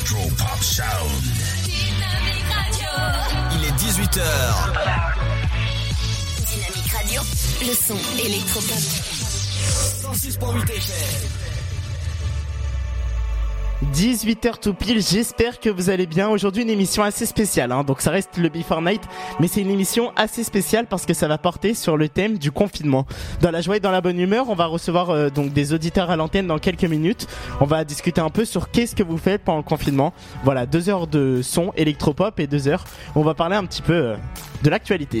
Electro Pop Sound. Dynamique Radio. Il est 18h. Dynamique Radio. Le son électropop. 106.8 FM. 18h tout pile, j'espère que vous allez bien. Aujourd'hui une émission assez spéciale, hein. donc ça reste le Before Night, mais c'est une émission assez spéciale parce que ça va porter sur le thème du confinement. Dans la joie et dans la bonne humeur, on va recevoir euh, donc des auditeurs à l'antenne dans quelques minutes. On va discuter un peu sur qu'est-ce que vous faites pendant le confinement. Voilà, deux heures de son électropop et deux heures. On va parler un petit peu euh, de l'actualité.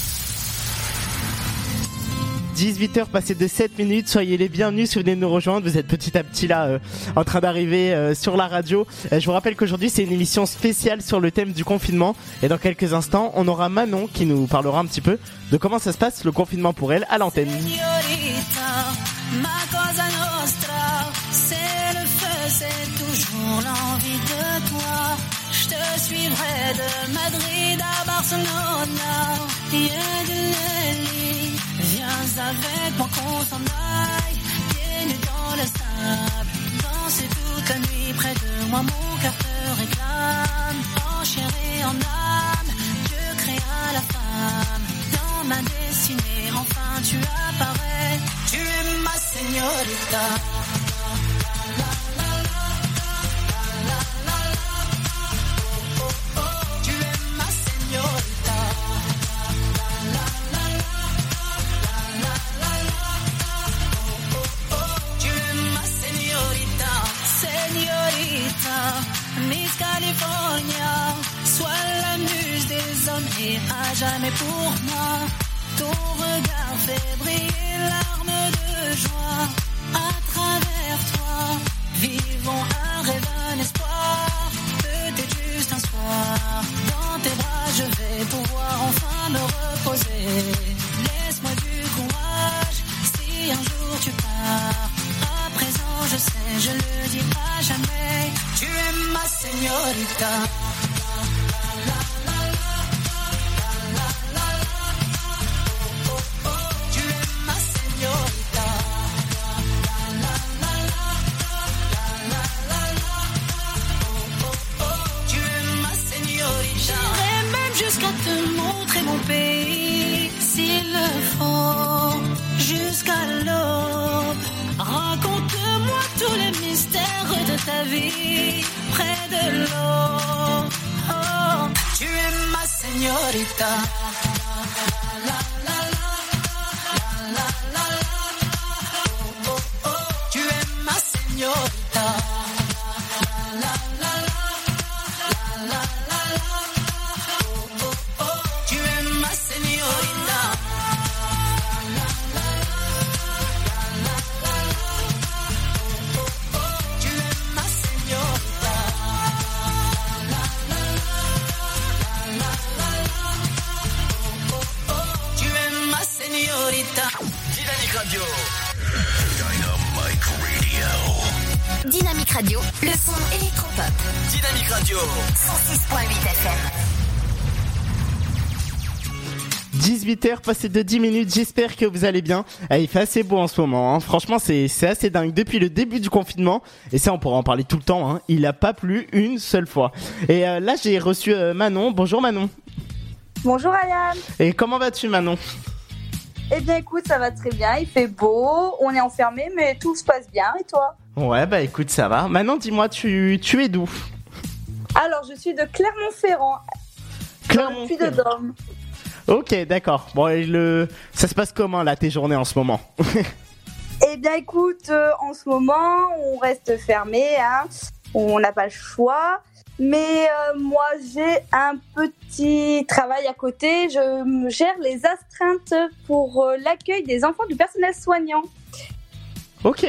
18h passées de 7 minutes, soyez les bienvenus si vous venez de nous rejoindre, vous êtes petit à petit là euh, en train d'arriver euh, sur la radio. Euh, je vous rappelle qu'aujourd'hui c'est une émission spéciale sur le thème du confinement et dans quelques instants on aura Manon qui nous parlera un petit peu de comment ça se passe le confinement pour elle à l'antenne. Je te suivrai de Madrid à Barcelona. Yedeleli, viens avec moi qu'on s'en aille. Dans le sable, danser toute la nuit près de moi, mon cœur te réclame. En chair et en âme, Dieu créa la femme. Dans ma destinée, enfin tu apparais. Tu es ma señorita. Miss California, sois la muse des hommes et à jamais pour moi. Ton regard fait briller l'arme de joie. À travers toi, vivons un rêve, un espoir. Peut-être juste un soir, dans tes bras je vais pouvoir enfin me reposer. Laisse-moi du courage, si un jour tu pars. Je sais, je le à jamais. Tu es ma señorita. Vie, près de l'eau. Oh, tu es ma señorita. Tu 18h passées de 10 minutes, j'espère que vous allez bien. Ah, il fait assez beau en ce moment, hein. franchement c'est c'est assez dingue. Depuis le début du confinement, et ça on pourra en parler tout le temps, hein, il a pas plu une seule fois. Et euh, là j'ai reçu euh, Manon, bonjour Manon. Bonjour Ayam. Et comment vas-tu Manon? Eh bien écoute, ça va très bien, il fait beau, on est enfermé, mais tout se passe bien. Et toi? Ouais bah écoute ça va. Manon dis-moi tu, tu es d'où? Alors je suis de Clermont-Ferrand, Puy-de-Dôme. Ok d'accord. Bon et le ça se passe comment là tes journées en ce moment Eh bien écoute, euh, en ce moment, on reste fermé, hein. on n'a pas le choix. Mais euh, moi, j'ai un petit travail à côté. Je gère les astreintes pour euh, l'accueil des enfants du personnel soignant. Ok.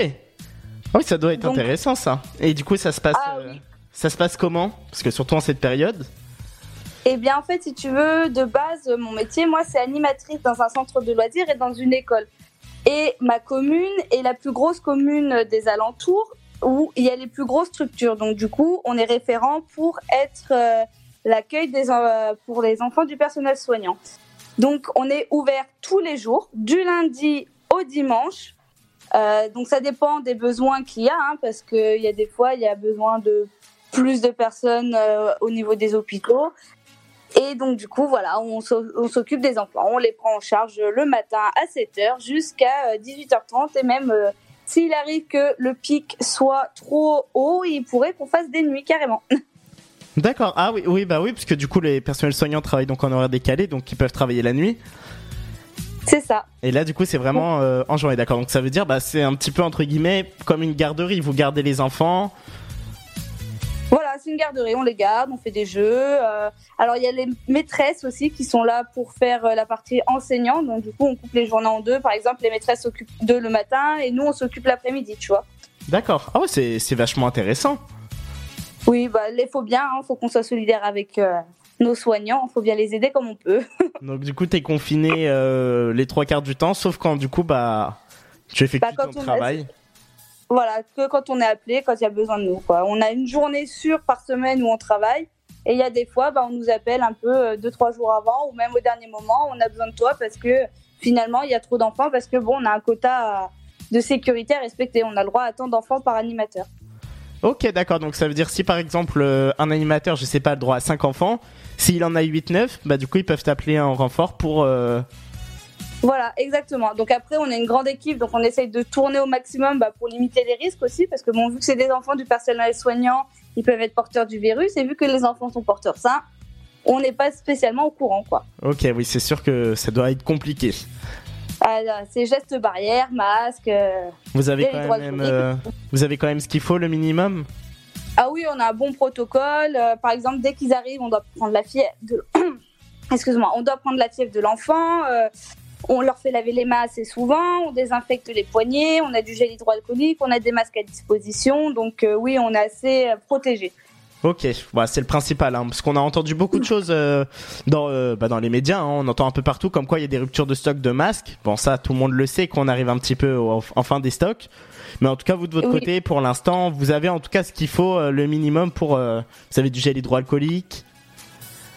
Oui ça doit être Donc- intéressant ça. Et du coup ça se passe Ah oui. ça se passe comment? Parce que surtout en cette période. Eh bien, en fait, si tu veux, de base, mon métier, moi, c'est animatrice dans un centre de loisirs et dans une école. Et ma commune est la plus grosse commune des alentours où il y a les plus grosses structures. Donc, du coup, on est référent pour être euh, l'accueil des euh, pour les enfants du personnel soignant. Donc, on est ouvert tous les jours, du lundi au dimanche. Euh, donc, ça dépend des besoins qu'il y a, hein, parce qu'il y a des fois, il y a besoin de plus de personnes euh, au niveau des hôpitaux. Et donc, du coup, voilà, on s'o- on s'occupe des enfants. On les prend en charge le matin à 7h jusqu'à euh, 18h30. Et même euh, s'il arrive que le pic soit trop haut, il pourrait qu'on fasse des nuits carrément. D'accord. Ah oui, oui, bah oui, parce que du coup, les personnels soignants travaillent donc en horaire décalé, donc ils peuvent travailler la nuit. C'est ça. Et là, du coup, c'est vraiment euh, en journée, d'accord. Donc ça veut dire, bah, c'est un petit peu entre guillemets comme une garderie. Vous gardez les enfants. C'est une garderie, on les garde, on fait des jeux. euh, alors il y a les maîtresses aussi qui sont là pour faire euh, la partie enseignante. Donc du coup, on coupe les journées en deux. Par exemple, les maîtresses s'occupent d'eux le matin et nous, on s'occupe l'après-midi, tu vois. D'accord. Ah ouais, c'est c'est vachement intéressant. Oui, bah, il faut bien, il faut qu'on soit solidaire avec euh, nos soignants, il faut bien les aider comme on peut. Donc du coup, t'es confiné euh, les trois quarts du temps, sauf quand du coup, bah, tu effectues Bah, ton on travail. Voilà, que quand on est appelé, quand il y a besoin de nous. Quoi. On a une journée sûre par semaine où on travaille. Et il y a des fois, bah, on nous appelle un peu euh, deux, trois jours avant ou même au dernier moment, on a besoin de toi parce que finalement, il y a trop d'enfants parce que bon, on a un quota de sécurité à respecter. On a le droit à tant d'enfants par animateur. Ok, d'accord. Donc ça veut dire si par exemple euh, un animateur, je sais pas, a le droit à 5 enfants, s'il en a 8-9, bah du coup ils peuvent t'appeler en renfort pour... euh, Voilà, exactement. Donc après, on est une grande équipe, donc on essaye de tourner au maximum bah, pour limiter les risques aussi, parce que bon, vu que c'est des enfants du personnel soignant, ils peuvent être porteurs du virus, et vu que les enfants sont porteurs sains, on n'est pas spécialement au courant, quoi. Ok, oui, c'est sûr que ça doit être compliqué. Ah, c'est gestes barrières, masques. euh, Vous avez quand même, euh, vous avez quand même ce qu'il faut, le minimum? Ah oui, on a un bon protocole. Euh, par exemple, dès qu'ils arrivent, on doit prendre la fièvre. De... Excuse-moi, on doit prendre la fièvre de l'enfant. euh, on leur fait laver les mains assez souvent. On désinfecte les poignets. On a du gel hydroalcoolique. On a des masques à disposition. Donc euh, oui, on est assez euh, protégés. Ok, bah, c'est le principal, hein, parce qu'on a entendu beaucoup de choses euh, dans, euh, bah, dans les médias. hein, on entend un peu partout comme quoi il y a des ruptures de stock de masques. Bon, ça, tout le monde le sait qu'on arrive un petit peu au- en fin des stocks. Mais en tout cas, vous de votre Oui. côté, pour l'instant, vous avez en tout cas ce qu'il faut, le minimum pour. vous avez du gel hydroalcoolique.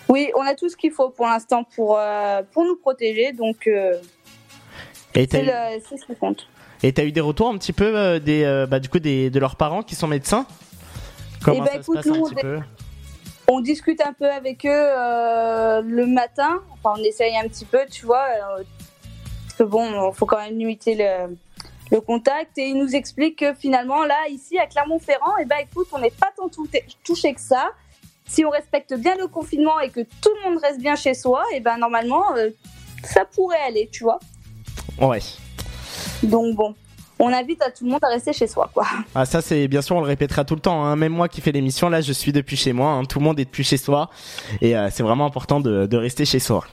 Oui, on a tout ce qu'il faut pour l'instant pour, euh, pour nous protéger. Donc euh, c'est eu, ce qui compte. et t'as eu des retours un petit peu euh, des, euh, bah, du coup, des, de leurs parents qui sont médecins? Comment ben, ça se passe un nous, petit peu? On discute un peu avec eux le matin. Enfin, on essaye un petit peu, tu vois. parce que bon, faut quand même limiter le, le contact. Et ils nous expliquent que finalement, là, ici, à Clermont-Ferrand, et ben, écoute, on n'est pas tant tou- touché que ça. Si on respecte bien le confinement et que tout le monde reste bien chez soi, et ben, normalement, euh, ça pourrait aller, tu vois. Ouais. Donc bon, on invite à tout le monde à rester chez soi, quoi. Ah ça c'est bien sûr on le répétera tout le temps. Hein. Même moi qui fais l'émission là, je suis depuis chez moi. hein. Tout le monde est depuis chez soi et euh, c'est vraiment important de, de rester chez soi.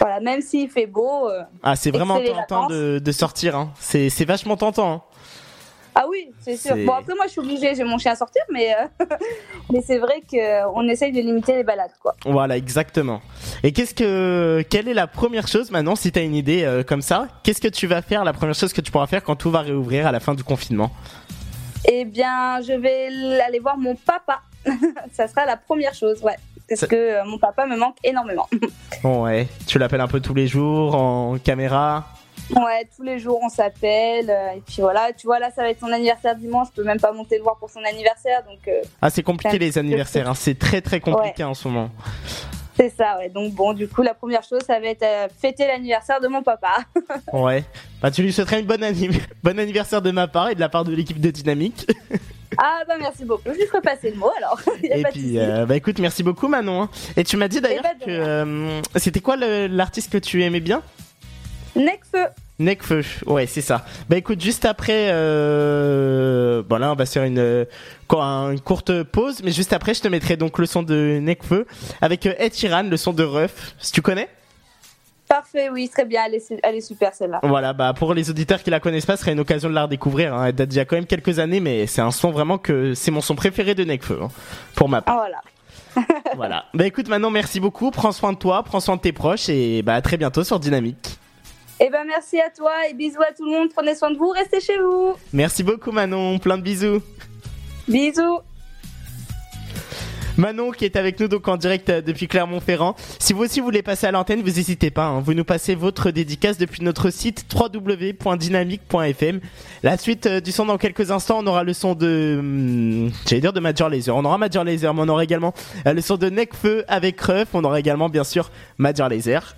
Voilà, même s'il fait beau. euh, Ah c'est vraiment tentant de, de sortir. Hein. C'est c'est vachement tentant. Ah oui, c'est sûr. Bon, après, moi, je suis obligée, j'ai mon chien à sortir, mais, euh, mais c'est vrai qu'on essaye de limiter les balades, quoi. Voilà exactement. Et qu'est-ce que quelle est la première chose maintenant si t'as une idée euh, comme ça Qu'est-ce que tu vas faire La première chose que tu pourras faire quand tout va réouvrir à la fin du confinement? Eh bien, je vais aller voir mon papa. Ça sera la première chose, ouais. Parce Ça- que euh, mon papa me manque énormément. Ouais. Tu l'appelles un peu tous les jours en caméra? Ouais, tous les jours, on s'appelle. euh, et puis voilà, tu vois, là, ça va être son anniversaire dimanche. Je peux même pas monter le voir pour son anniversaire. Donc, euh, Ah c'est compliqué les anniversaires. Hein. C'est très très compliqué en ce moment. c'est ça, ouais. Donc, bon, du coup, la première chose, ça va être euh, fêter l'anniversaire de mon papa. Ouais. Bah tu lui souhaiterais une bonne, anni- bon anniversaire de ma part et de la part de l'équipe de Dynamique. Ah, bah, merci beaucoup. Je lui ferai passer le mot, alors. Et puis, euh, bah écoute, merci beaucoup Manon. hein. Et tu m'as dit d'ailleurs Eh ben, que euh, c'était quoi l'artiste que tu aimais bien? Necfeu. Necfeu. Ouais, c'est ça. Bah écoute, juste après, euh, bon là, on va se faire une, quoi, une courte pause, mais juste après, je te mettrai donc le son de Necfeu avec euh, Ed Sheeran, le son de Ruff. Si tu connais? Parfait, oui, très bien. Elle est, su- elle est super, celle-là. Voilà, bah pour les auditeurs qui la connaissent pas, ce serait une occasion de la redécouvrir. Hein. Elle date a quand même quelques années, mais c'est un son vraiment que c'est mon son préféré de Necfeu, hein, pour ma part. Ah, voilà. voilà. Bah écoute, Manon, merci beaucoup. Prends soin de toi, prends soin de tes proches et bah à très bientôt sur Dynamique. Eh ben, merci à toi et bisous à tout le monde. Prenez soin de vous, restez chez vous. Merci beaucoup, Manon. Plein de bisous. Bisous. Manon qui est avec nous donc en direct euh, depuis Clermont-Ferrand. Si vous aussi voulez passer à l'antenne, vous n'hésitez pas. hein. Vous nous passez votre dédicace depuis notre site www.dynamique.fm. La suite euh, du son dans quelques instants, on aura le son de, hum, j'allais dire de Major Laser. On aura Major Laser, mais on aura également euh, le son de Necfeu avec Ruff. On aura également bien sûr Major Laser.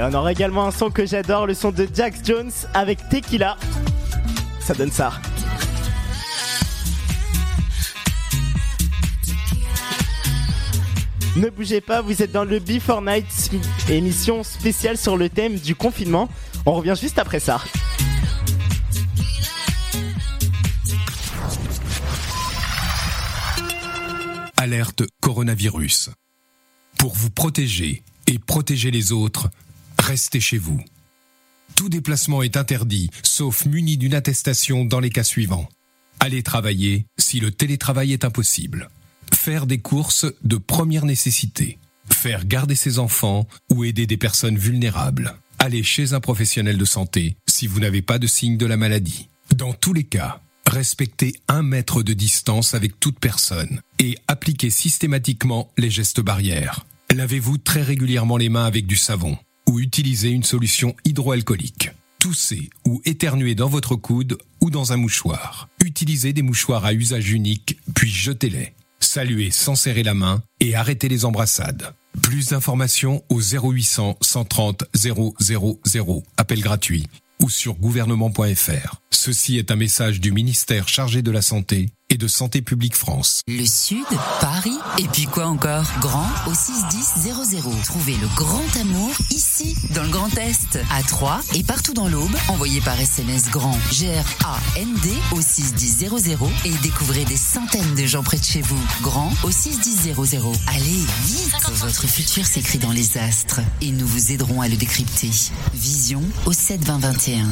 Et on aura également un son que j'adore, le son de Jax Jones avec Tequila. Ça donne ça. Ne bougez pas, vous êtes dans le Before Night, émission spéciale sur le thème du confinement. On revient juste après ça. Alerte coronavirus. Pour vous protéger et protéger les autres, restez chez vous. Tout déplacement est interdit, sauf muni d'une attestation dans les cas suivants. Aller travailler si le télétravail est impossible. Faire des courses de première nécessité. Faire garder ses enfants ou aider des personnes vulnérables. Aller chez un professionnel de santé si vous n'avez pas de signe de la maladie. Dans tous les cas, respectez un mètre de distance avec toute personne et appliquez systématiquement les gestes barrières. Lavez-vous très régulièrement les mains avec du savon ou utilisez une solution hydroalcoolique. Toussez ou éternuez dans votre coude ou dans un mouchoir. Utilisez des mouchoirs à usage unique, puis jetez-les. Saluez sans serrer la main et arrêtez les embrassades. Plus d'informations au 0800 130 000, appel gratuit, ou sur gouvernement.fr. Ceci est un message du ministère chargé de la Santé et de Santé publique France. Le Sud, Paris, et puis quoi encore? Grand au 61000. Trouvez le grand amour ici, dans le Grand Est, à Troyes et partout dans l'Aube. Envoyez par SMS grand G-R-A-N-D au 61000 et découvrez des centaines de gens près de chez vous. Grand au 61000. Allez, vite Votre futur s'écrit dans les astres et nous vous aiderons à le décrypter. Vision au 72021.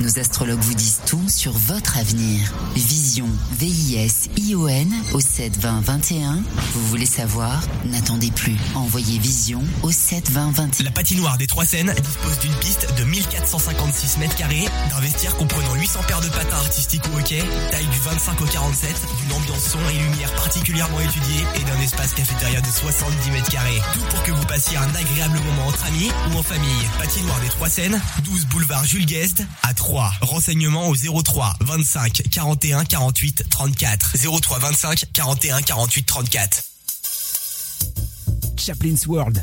Nos astrologues vous disent tout sur votre avenir. Vision, V-I-S-I-O-N au 7 20 21. Vous voulez savoir? N'attendez plus. Envoyez Vision au 7 20 21. La patinoire des Trois Seines dispose d'une piste de 1456 mètres carrés, d'un vestiaire comprenant 800 paires de patins artistiques au hockey, taille du 25 au 47, d'une ambiance son et lumière particulièrement étudiée et d'un espace cafétéria de 70 mètres carrés. Tout pour que vous passiez un agréable moment entre amis ou en famille. Patinoire des Trois Seines, 12 boulevard Jules Guest à 3. Renseignements au 03 25 41 48 34. 03 25 41 48 34. Chaplin's World.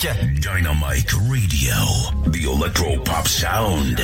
Dynamique Dynamic Radio. The Electro Pop Sound.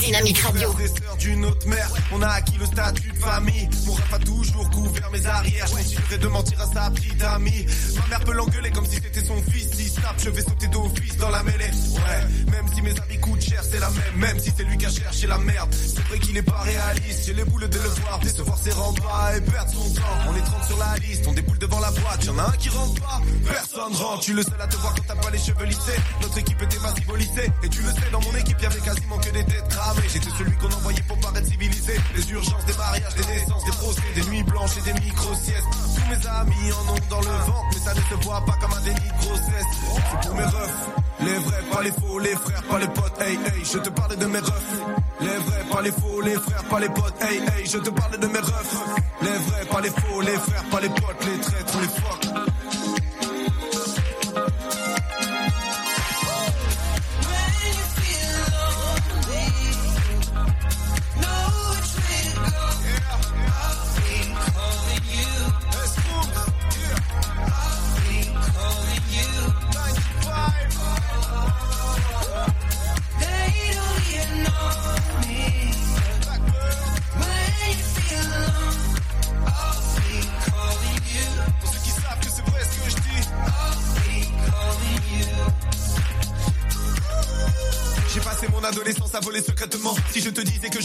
Dynamique Radio. d'une autre mère, on a acquis le statut de famille. Mon rap a toujours couvert mes arrières. Je continuerai de mentir à sa petite amie. Ma mère peut l'engueuler comme si c'était son fils. Si tape, je vais sauter d'office dans la mêlée. Ouais, même si mes amis coûtent cher, c'est la même. Même si c'est lui qui a cherché la merde. C'est vrai qu'il est pas réaliste. J'ai les boules de le voir. Décevoir ses pas et perdre son temps. On est 30 sur la liste, on déboule devant la boîte. Y'en a un qui rentre pas, personne rentre. Tu le seul à te quand t'as pas les cheveux lissés. Notre équipe était massive au lycée. Et tu le sais, dans mon équipe, y'avait quasiment que des têtes cramées. J'étais celui qu'on envoyait pour paraître civilisé. Les urgences, des mariages, des naissances, des procès, des nuits blanches et des micro-siestes. Tous mes amis en ont dans le ventre, mais ça ne se voit pas comme un déni de grossesse. C'est pour mes refs. Les vrais, pas les faux, les frères, pas les potes, hey hey, je te parle de mes refs. Les vrais, pas les faux, les frères, pas les potes, hey hey, je te parle de mes refs. Les vrais, pas les faux, les frères, pas les potes, les traîtres, les fuck.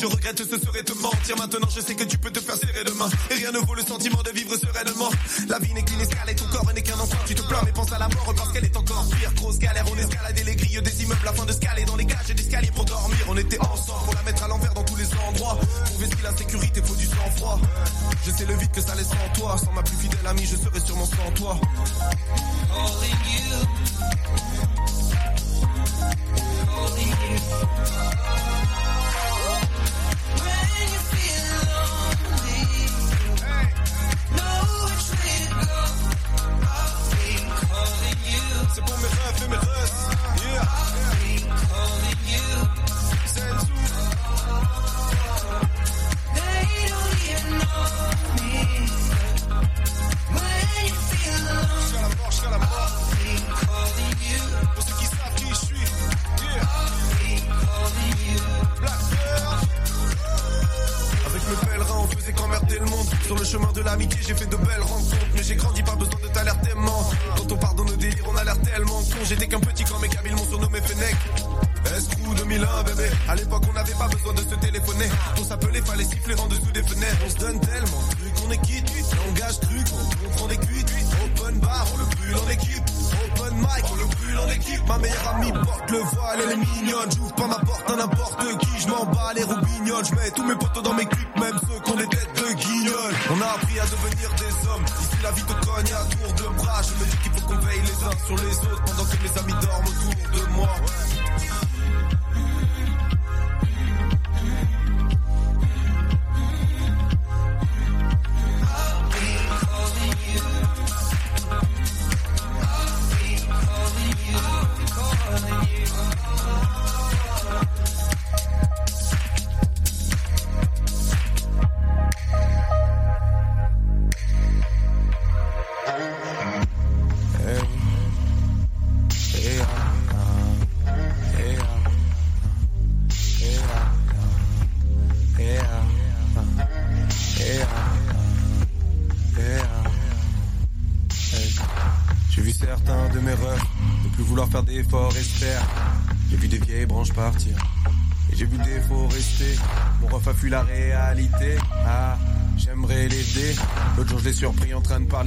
Je regrette, ce serait te mentir. Maintenant, je sais que tu peux te faire serrer demain. Et rien ne vaut le sentiment de vivre sereinement. La vie n'est qu'une escale et ton corps n'est qu'un enfant. Tu te plains, mais pense à la mort parce qu'elle est encore pire. Grosse galère, on escaladait les grilles des immeubles afin de scaler dans les cages et d'escaliers pour dormir. On était ensemble pour la mettre à l'envers dans tous les endroits. Ce qu'il la sécurité, faut du sang-froid. Je sais le vide que ça laisse en toi. Sans ma plus fidèle amie, je serais sûrement sans toi.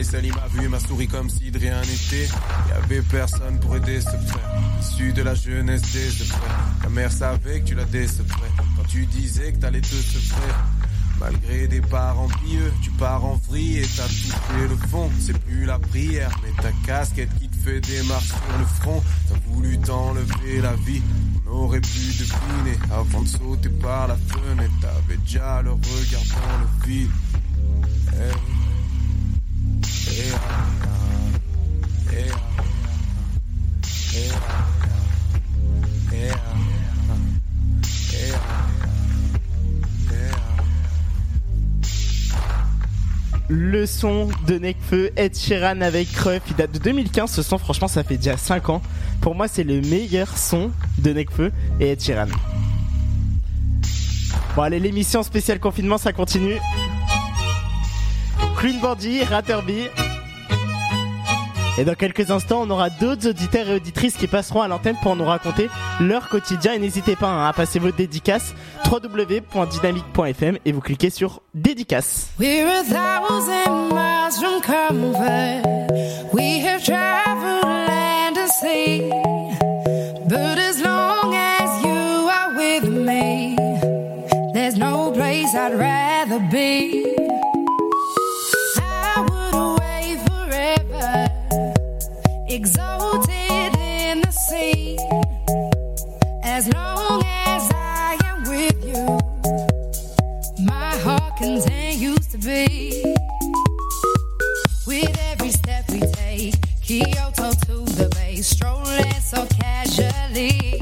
Seul. Il m'a vu m'a souri comme si de rien n'était. Y avait personne pour aider ce frère. Issu de la jeunesse des secrets. Ta mère savait que tu la décevrais. Quand tu disais que t'allais te secrer. Malgré des parents pieux, tu pars en vrille et t'as touché le fond. C'est plus la prière, mais ta casquette qui te fait des marques sur le front. T'as voulu t'enlever la vie, on aurait pu deviner. Avant de sauter par la fenêtre, t'avais déjà le regard dans le vide. Eh Le son de Nekfeu, Ed Sheeran avec Ruff, il date de 2015. Ce son, franchement, ça fait déjà 5 ans. Pour moi, c'est le meilleur son de Nekfeu et Ed Sheeran. Bon, allez, l'émission spéciale confinement, ça continue. Clean Bandit, Ratterby. Et dans quelques instants, on aura d'autres auditeurs et auditrices qui passeront à l'antenne pour nous raconter leur quotidien. Et n'hésitez pas hein, à passer votre dédicace www.dynamique.fm et vous cliquez sur dédicace. We have traveled land and sea. But as long as you are with me, there's no place I'd rather be. Exalted in the sea. As long as I am with you, my heart continues to beat. With every step we take, Kyoto to the bay, strolling so casually.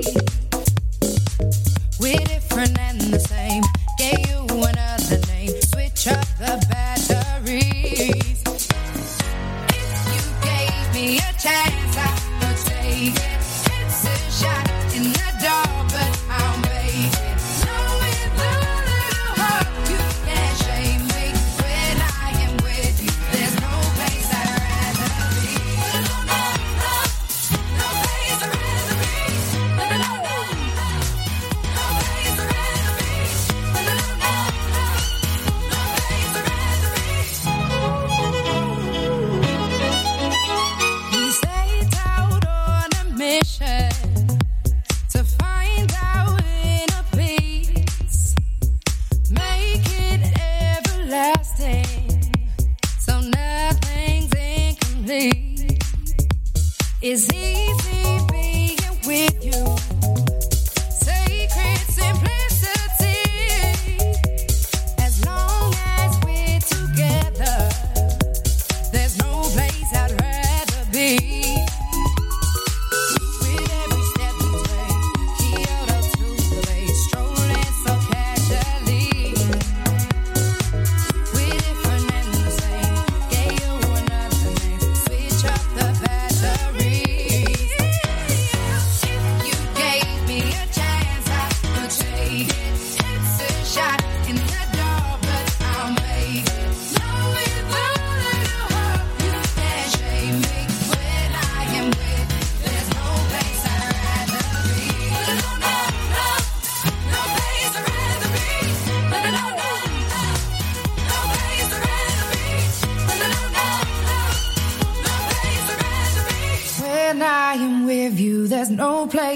We're different and the same. Gave you another name. Switch up the batteries. Me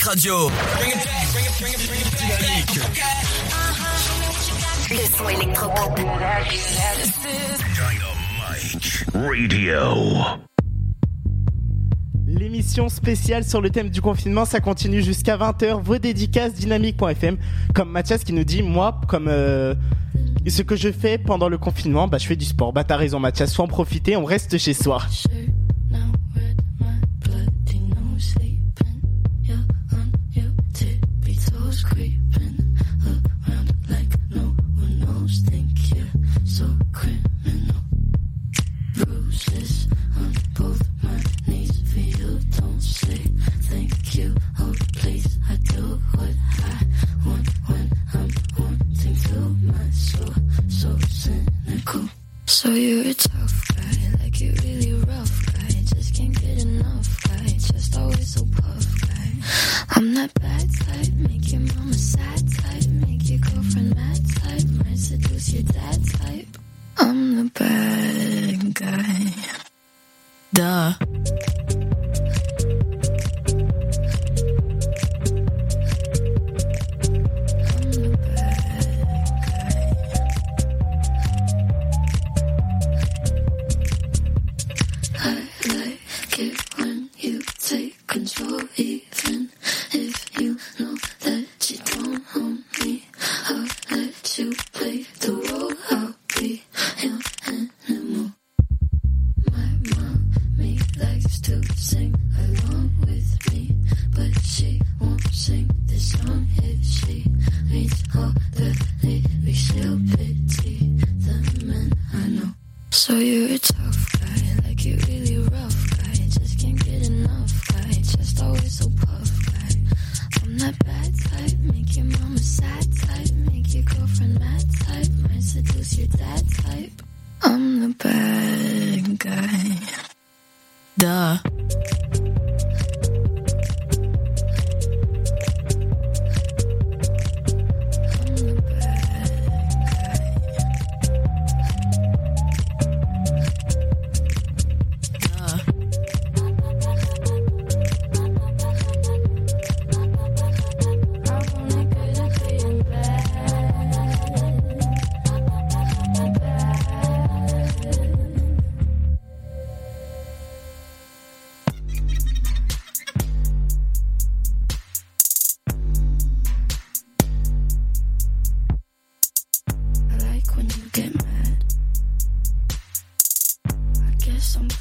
Dynamique Radio. Le son électropop. Radio. L'émission spéciale sur le thème du confinement, ça continue jusqu'à 20h. Vos dédicaces dynamique.fm. Comme Mathias qui nous dit, moi, comme euh, ce que je fais pendant le confinement, bah je fais du sport. Bah t'as raison Mathias, faut en profiter, on reste chez soi.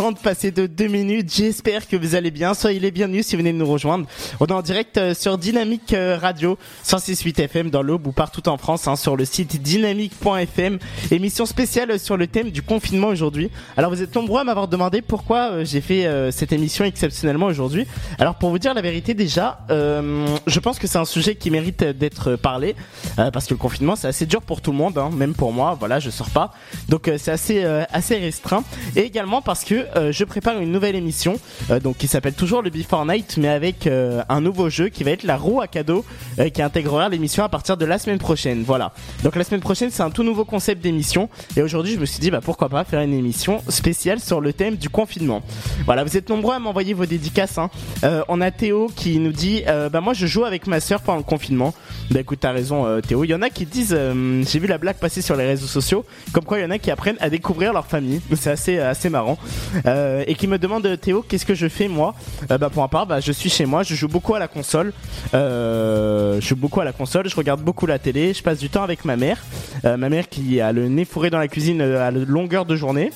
18h30 passé de 2 minutes, j'espère que vous allez bien, soyez les bienvenus si vous venez de nous rejoindre. On est en direct euh, sur Dynamique euh, Radio 106.8 FM dans l'Aube ou partout en France hein, sur le site dynamique.fm. Émission spéciale sur le thème du confinement aujourd'hui. Alors vous êtes nombreux à m'avoir demandé pourquoi euh, j'ai fait euh, cette émission exceptionnellement aujourd'hui. Alors pour vous dire la vérité déjà, euh, je pense que c'est un sujet qui mérite d'être parlé euh, parce que le confinement c'est assez dur pour tout le monde, hein, même pour moi. Voilà, je sors pas, donc c'est assez assez restreint. Et également parce que euh, je prépare une nouvelle émission, euh, donc qui s'appelle toujours le Before Night, mais avec euh, un nouveau jeu qui va être la roue à cadeau, euh, qui intégrera l'émission à partir de la semaine prochaine. Voilà. Donc la semaine prochaine, c'est un tout nouveau concept d'émission, et aujourd'hui, je me suis dit, bah pourquoi pas faire une émission spéciale sur le thème du confinement. Voilà, vous êtes nombreux à m'envoyer vos dédicaces. Hein. Euh, on a Théo qui nous dit, euh, bah moi je joue avec ma sœur pendant le confinement. Bah écoute, t'as raison Théo. Il y en a qui disent, j'ai vu la blague passer sur les réseaux sociaux, comme quoi il y en a qui apprennent à découvrir leur famille. C'est assez assez marrant. Euh, et qui me demande Théo, qu'est-ce que je fais moi? Euh, Bah pour ma part, bah je suis chez moi, je joue beaucoup à la console. Euh, je joue beaucoup à la console, je regarde beaucoup la télé, je passe du temps avec ma mère. Euh, ma mère qui a le nez fourré dans la cuisine euh, à longueur de journée.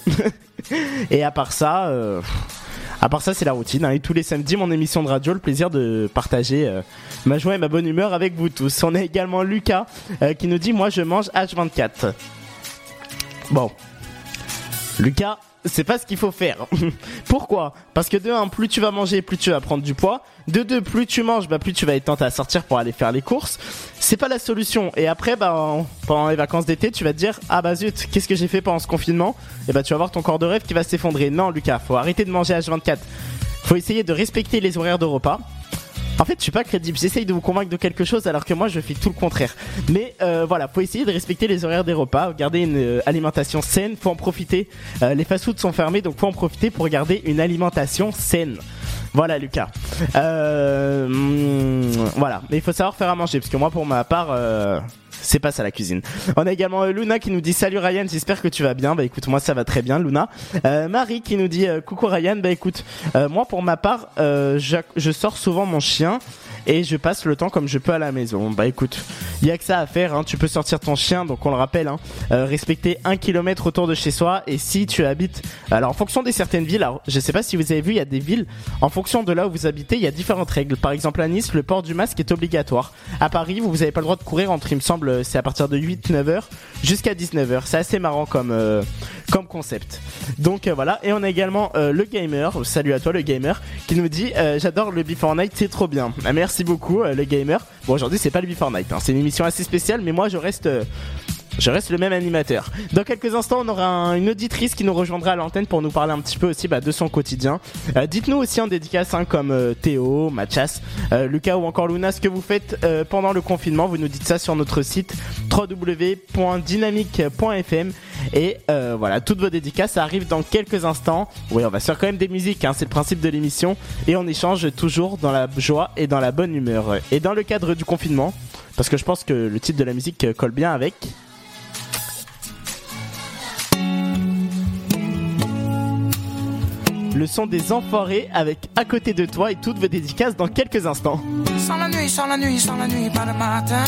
et à part ça. À part ça, c'est la routine. hein. Et tous les samedis, mon émission de radio, le plaisir de partager euh, ma joie et ma bonne humeur avec vous tous. On a également Lucas euh, qui nous dit Moi, je mange H24. Bon. Lucas, c'est pas ce qu'il faut faire. Pourquoi Parce que de 1, plus tu vas manger, plus tu vas prendre du poids. De 2, plus tu manges, bah, plus tu vas être tenté à sortir pour aller faire les courses. C'est pas la solution. Et après, bah, en- pendant les vacances d'été, tu vas te dire Ah bah zut, qu'est-ce que j'ai fait pendant ce confinement Et bah, tu vas voir ton corps de rêve qui va s'effondrer. Non, Lucas, faut arrêter de manger H24. Faut essayer de respecter les horaires de repas. En fait, je suis pas crédible. J'essaye de vous convaincre de quelque chose alors que moi, je fais tout le contraire. Mais euh, voilà, faut essayer de respecter les horaires des repas, garder une euh, alimentation saine. Faut en profiter. Euh, les fast-foods sont fermés, donc faut en profiter pour garder une alimentation saine. Voilà, Lucas. Euh, hum, voilà, mais il faut savoir faire à manger parce que moi, pour ma part. C'est pas ça la cuisine. On a également euh, Luna qui nous dit salut Ryan, j'espère que tu vas bien. Bah écoute, moi ça va très bien, Luna. Euh, Marie qui nous dit euh, coucou Ryan. Bah écoute, euh, moi pour ma part, je, je sors souvent mon chien et je passe le temps comme je peux à la maison. Bah écoute, il y a que ça à faire. Hein. Tu peux sortir ton chien, donc on le rappelle, hein, euh, respecter un kilomètre autour de chez soi. Et si tu habites, alors en fonction des certaines villes, alors, je sais pas si vous avez vu, il y a des villes en fonction de là où vous habitez, il y a différentes règles. Par exemple à Nice, le port du masque est obligatoire. À Paris, vous avez pas le droit de courir entre, il me semble, c'est à partir de 8-9 heures jusqu'à 19 heures. C'est assez marrant comme euh, comme concept. Donc euh, voilà, et on a également euh, le gamer. Salut à toi le gamer qui nous dit euh, j'adore le Before Night, c'est trop bien. Ah, merci beaucoup euh, le gamer. Bon aujourd'hui c'est pas le Before Night, hein. c'est une émission assez spéciale, mais moi je reste je reste le même animateur. Dans quelques instants, on aura un- une auditrice qui nous rejoindra à l'antenne pour nous parler un petit peu aussi bah, de son quotidien. Euh, Dites-nous aussi en dédicace hein, comme euh, Théo, Mathias, euh, Lucas ou encore Luna ce que vous faites pendant le confinement. Vous nous dites ça sur notre site www.dynamique.fm et voilà, toutes vos dédicaces ça arrive dans quelques instants. Oui, on va faire quand même des musiques, hein, c'est le principe de l'émission et on échange toujours dans la joie et dans la bonne humeur. Et dans le cadre du confinement, parce que je pense que le titre de la musique colle bien avec. Le son des enfoirés avec à côté de toi et toutes vos dédicaces dans quelques instants. Sans la nuit, sans la nuit, sans la nuit, pas de matin.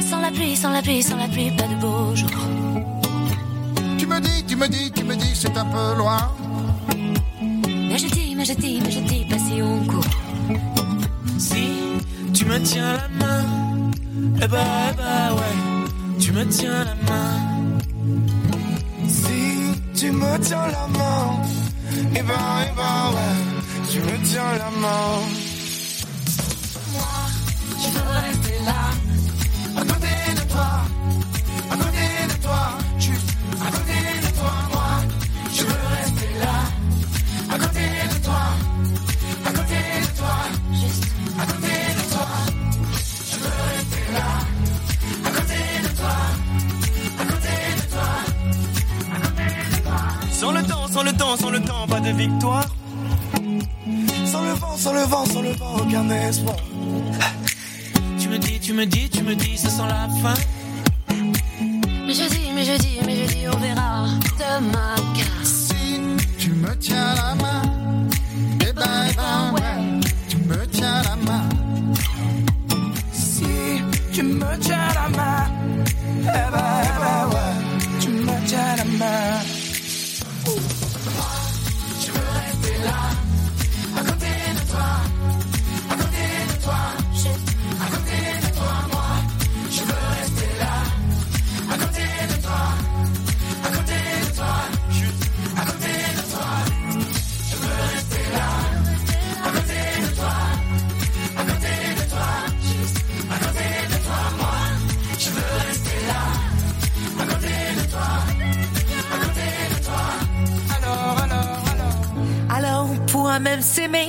Sans la pluie, sans la pluie, sans la pluie, pas de beau jour. Tu me dis, tu me dis, tu me dis, c'est un peu loin. Mais je dis, mais je dis, mais je dis pas si on court. Si tu me tiens la main, eh bah, eh bah ouais, tu me tiens la main. Si tu me tiens la main, eh ben, eh ben, ouais, tu me tiens la main. Moi, je veux rester là, à côté de toi, à côté Sans le temps, sans le temps, pas de victoire. Sans le vent, sans le vent, sans le vent, aucun espoir. Tu me dis, tu me dis, tu me dis, ça sent la fin. Mais je dis, mais je dis, mais je dis, on verra demain. Car Si tu me tiens la main, eh ben, eh ben, ouais, tu me tiens la main. Si tu me tiens la main, eh ben, eh ben, ouais, tu me tiens la main. Je veux rester là à côté de toi À côté de toi de toi Je veux rester là À côté de toi À côté de toi À côté de toi moi je veux rester là à côté de toi À côté de toi Alors alors alors. Alors pour un même s'aimer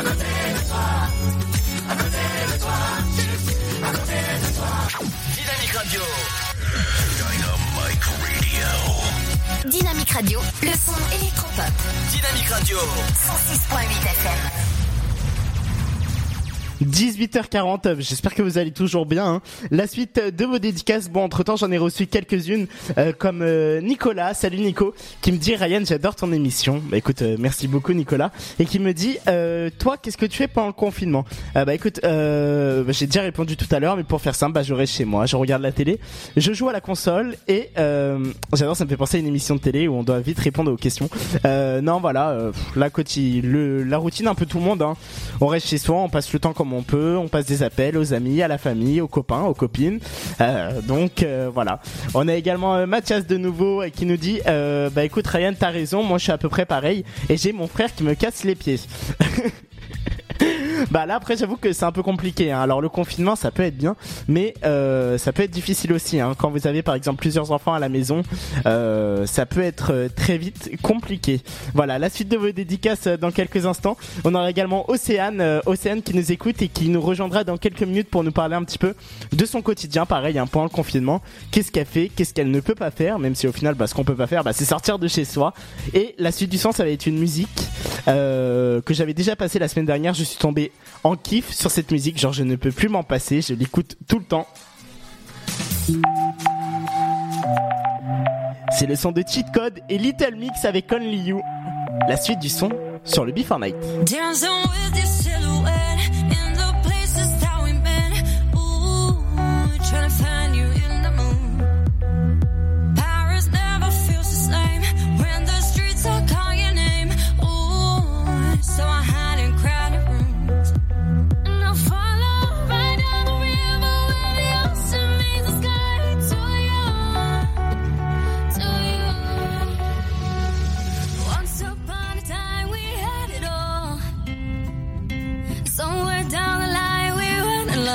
à côté de toi, à côté de toi, juste à côté de toi. Dynamique Radio. Dynamique Radio. Dynamique Radio, le son électropop. Dynamique Radio. 106.8 FM. 18h40, euh, j'espère que vous allez toujours bien. hein. La suite de vos dédicaces, bon entre temps j'en ai reçu quelques-unes euh, comme euh, Nicolas, salut Nico, qui me dit Ryan j'adore ton émission. Bah écoute, euh, merci beaucoup Nicolas. Et qui me dit, euh, toi qu'est-ce que tu fais pendant le confinement? Euh, Bah écoute, euh, bah, j'ai déjà répondu tout à l'heure, mais pour faire simple, bah, je reste chez moi, je regarde la télé, je joue à la console et j'adore, ça me fait penser à une émission de télé où on doit vite répondre aux questions. Non voilà, la, quotidi- le, la routine un peu tout le monde. Hein. On reste chez soi, on passe le temps comme on peut, on passe des appels aux amis, à la famille, aux copains, aux copines. Euh, donc euh, voilà. On a également euh, Mathias de nouveau qui nous dit bah écoute Ryan t'as raison, moi je suis à peu près pareil et j'ai mon frère qui me casse les pieds. Bah là après j'avoue que c'est un peu compliqué. hein. Alors le confinement ça peut être bien, mais euh, ça peut être difficile aussi. hein. Quand vous avez par exemple plusieurs enfants à la maison, euh, ça peut être euh, très vite compliqué. Voilà la suite de vos dédicaces euh, dans quelques instants. On aura également Océane, euh, Océane qui nous écoute et qui nous rejoindra dans quelques minutes pour nous parler un petit peu de son quotidien. Pareil, un pendant le confinement, qu'est-ce qu'elle fait, qu'est-ce qu'elle ne peut pas faire, même si au final bah, ce qu'on peut pas faire, bah, c'est sortir de chez soi. Et la suite du son ça va être une musique euh, que j'avais déjà passée la semaine dernière. Je suis tombé en kiff sur cette musique, genre je ne peux plus m'en passer, je l'écoute tout le temps. C'est le son de Cheat Code et Little Mix avec Only You. La suite du son sur le Before Night.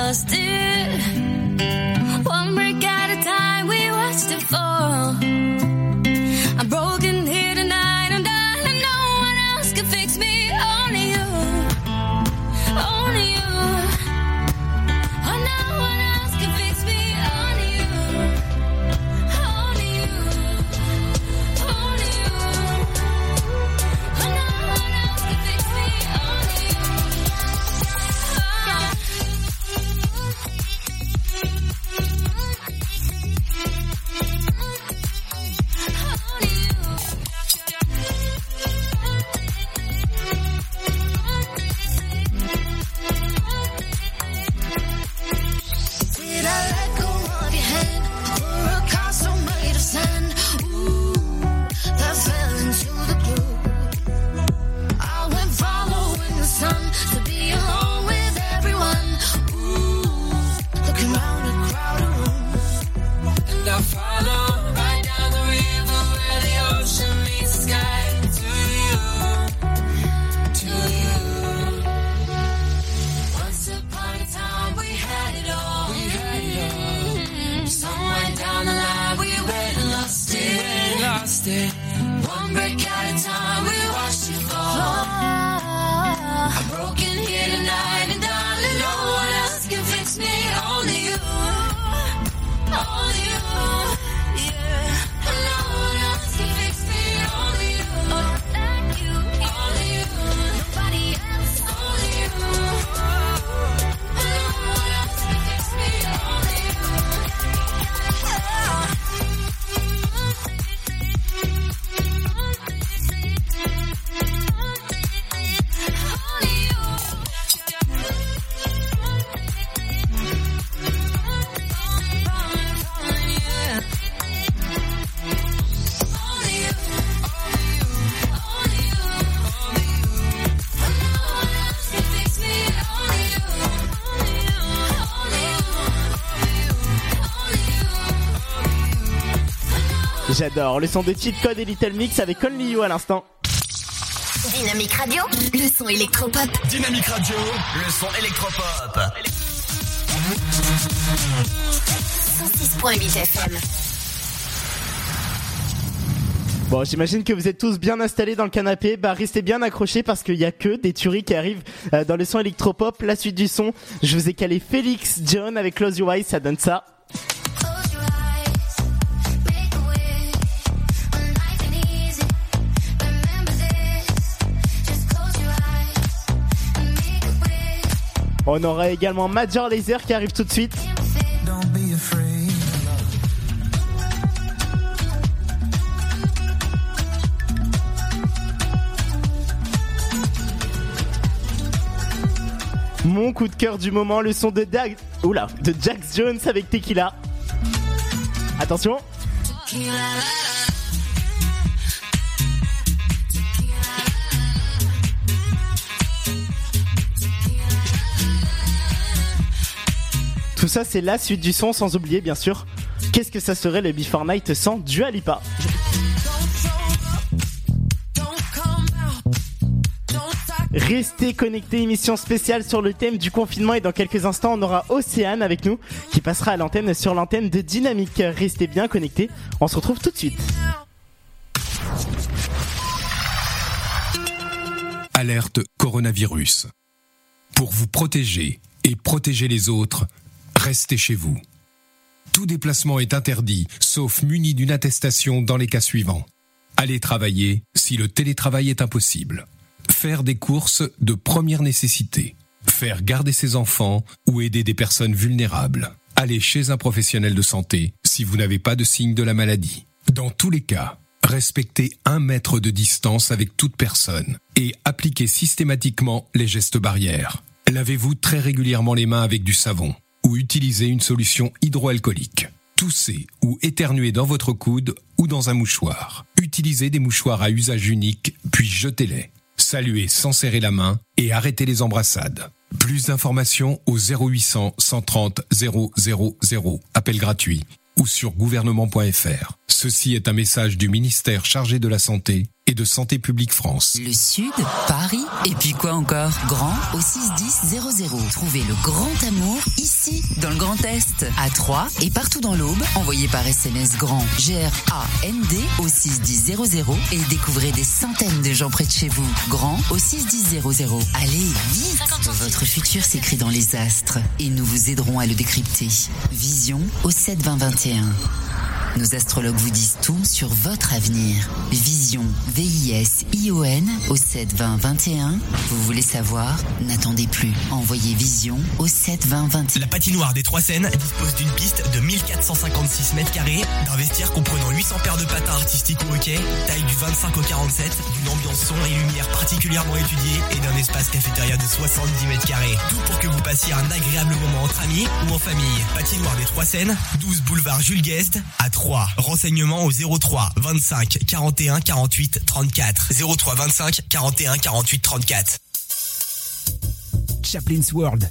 Lost it. One break at a time we watched it fall. Hombre J'adore. Le son de Cheat Code et Little Mix avec Only You à l'instant. Dynamique Radio, le son électropop. Dynamique Radio, le son électropop. 106.8 FM. Bon, j'imagine que vous êtes tous bien installés dans le canapé. Bah, restez bien accrochés parce qu'il y a que des tueries qui arrivent euh, dans le son électropop. La suite du son, je vous ai calé Félix John avec Close Your Eyes, ça donne ça. On aura également Major Laser qui arrive tout de suite. Mon coup de cœur du moment, le son de, Dag... Oula, de Jax Jones avec Tequila. Attention. Tout ça, c'est la suite du son, sans oublier, bien sûr, qu'est-ce que ça serait le Before Night sans Dua Lipa Restez connectés, émission spéciale sur le thème du confinement et dans quelques instants on aura Océane avec nous qui passera à l'antenne sur l'antenne de Dynamique. Restez bien connectés, on se retrouve tout de suite. Alerte coronavirus. Pour vous protéger et protéger les autres, restez chez vous. Tout déplacement est interdit, sauf muni d'une attestation dans les cas suivants. Allez travailler si le télétravail est impossible. Faire des courses de première nécessité. Faire garder ses enfants ou aider des personnes vulnérables. Aller chez un professionnel de santé si vous n'avez pas de signe de la maladie. Dans tous les cas, respectez un mètre de distance avec toute personne et appliquez systématiquement les gestes barrières. Lavez-vous très régulièrement les mains avec du savon ou utilisez une solution hydroalcoolique. Toussez ou éternuez dans votre coude ou dans un mouchoir. Utilisez des mouchoirs à usage unique, puis jetez-les. Saluez sans serrer la main et arrêtez les embrassades. Plus d'informations au 0800 130 000, appel gratuit, ou sur gouvernement.fr. Ceci est un message du ministère chargé de la Santé et de Santé publique France. Le Sud, Paris, et puis quoi encore? Grand au 61000. Trouvez le grand amour ici, dans le Grand Est, à Troyes et partout dans l'Aube. Envoyez par SMS grand G-R-A-N-D au 61000 et découvrez des centaines de gens près de chez vous. Grand au 61000. Allez, vite Votre futur s'écrit dans les astres et nous vous aiderons à le décrypter. Vision au 72021. Nos astrologues vous disent tout sur votre avenir. Vision, V-I-S-I-O-N au 7 20 21. Vous voulez savoir? N'attendez plus. Envoyez Vision au 7 20 21. La patinoire des Trois Seines dispose d'une piste de 1456 mètres carrés, d'un vestiaire comprenant 800 paires de patins artistiques au hockey, taille du 25 au 47, d'une ambiance son et lumière particulièrement étudiée et d'un espace cafétéria de 70 mètres carrés. Tout pour que vous passiez un agréable moment entre amis ou en famille. Patinoire des Trois Seines, 12 boulevard Jules Guest à 3. Renseignements au 03 25 41 48 34. 03 25 41 48 34. Chaplin's World.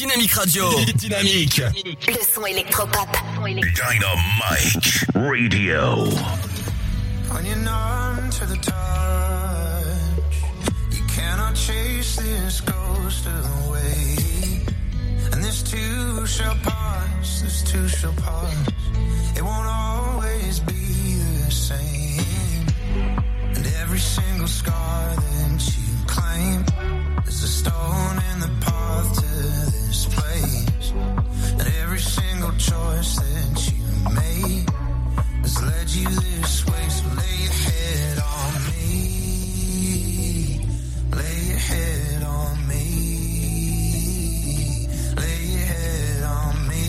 Dynamique Radio. Dynamique. Le son électropop. Dynamique Radio. When you're numb to the touch, you cannot chase this ghost away. And this too shall pass, this too shall pass. It won't always be the same. And every single scar that you claim is a stone in the promise that you made has led you this way. So lay your head on me. Lay your head on me. Lay your head on me.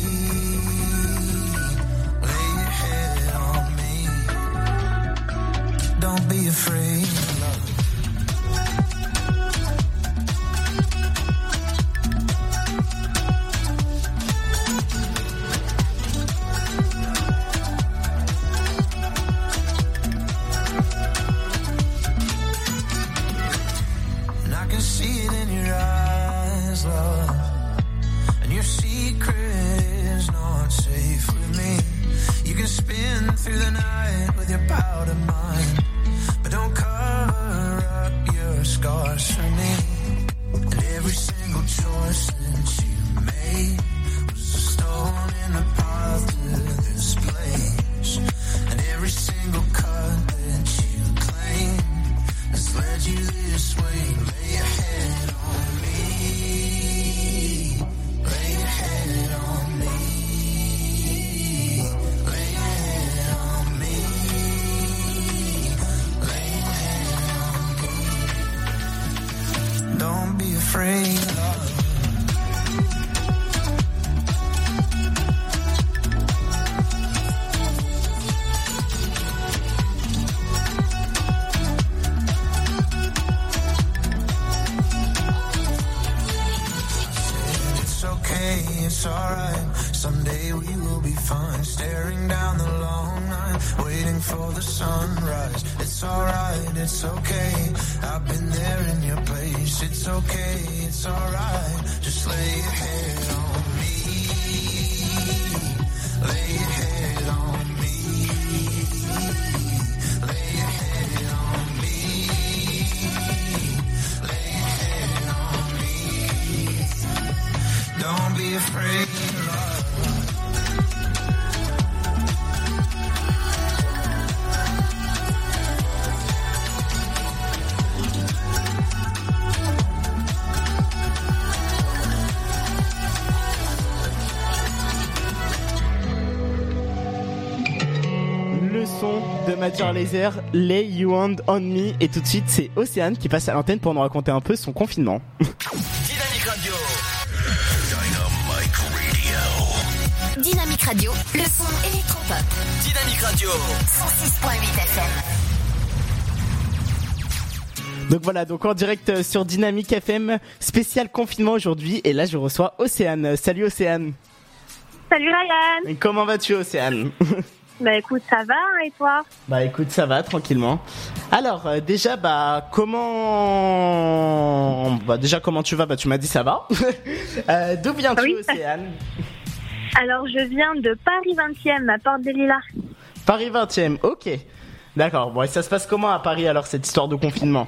Lay your head on me. Don't be afraid. Staring down the long night, waiting for the sunrise. It's alright, it's okay. I've been there in your place. It's okay, it's alright. Just lay your head on me. Lay your head on me. Lay your head on me. Lay your head on me. Don't be afraid, Major Laser, Lay You Hand On Me. Et tout de suite, c'est Océane qui passe à l'antenne pour nous raconter un peu son confinement. Dynamique Radio. Dynamique Radio. Dynamique Radio, le son électropop. Dynamique Radio. 106.8 FM. Donc voilà, donc en direct euh, sur Dynamique FM, spécial confinement aujourd'hui. Et là, je reçois Océane. Salut Océane. Salut Ryan Et comment vas-tu Océane? Bah écoute, ça va hein, et toi? Bah écoute, ça va tranquillement. Alors euh, déjà, bah comment, bah déjà comment tu vas? Bah tu m'as dit ça va. Euh, D'où viens-tu Oui. Océane? Alors je viens de Paris 20e, à Porte des Lilas. Paris 20e. Ok. D'accord. Bon, et ça se passe comment à Paris alors cette histoire de confinement?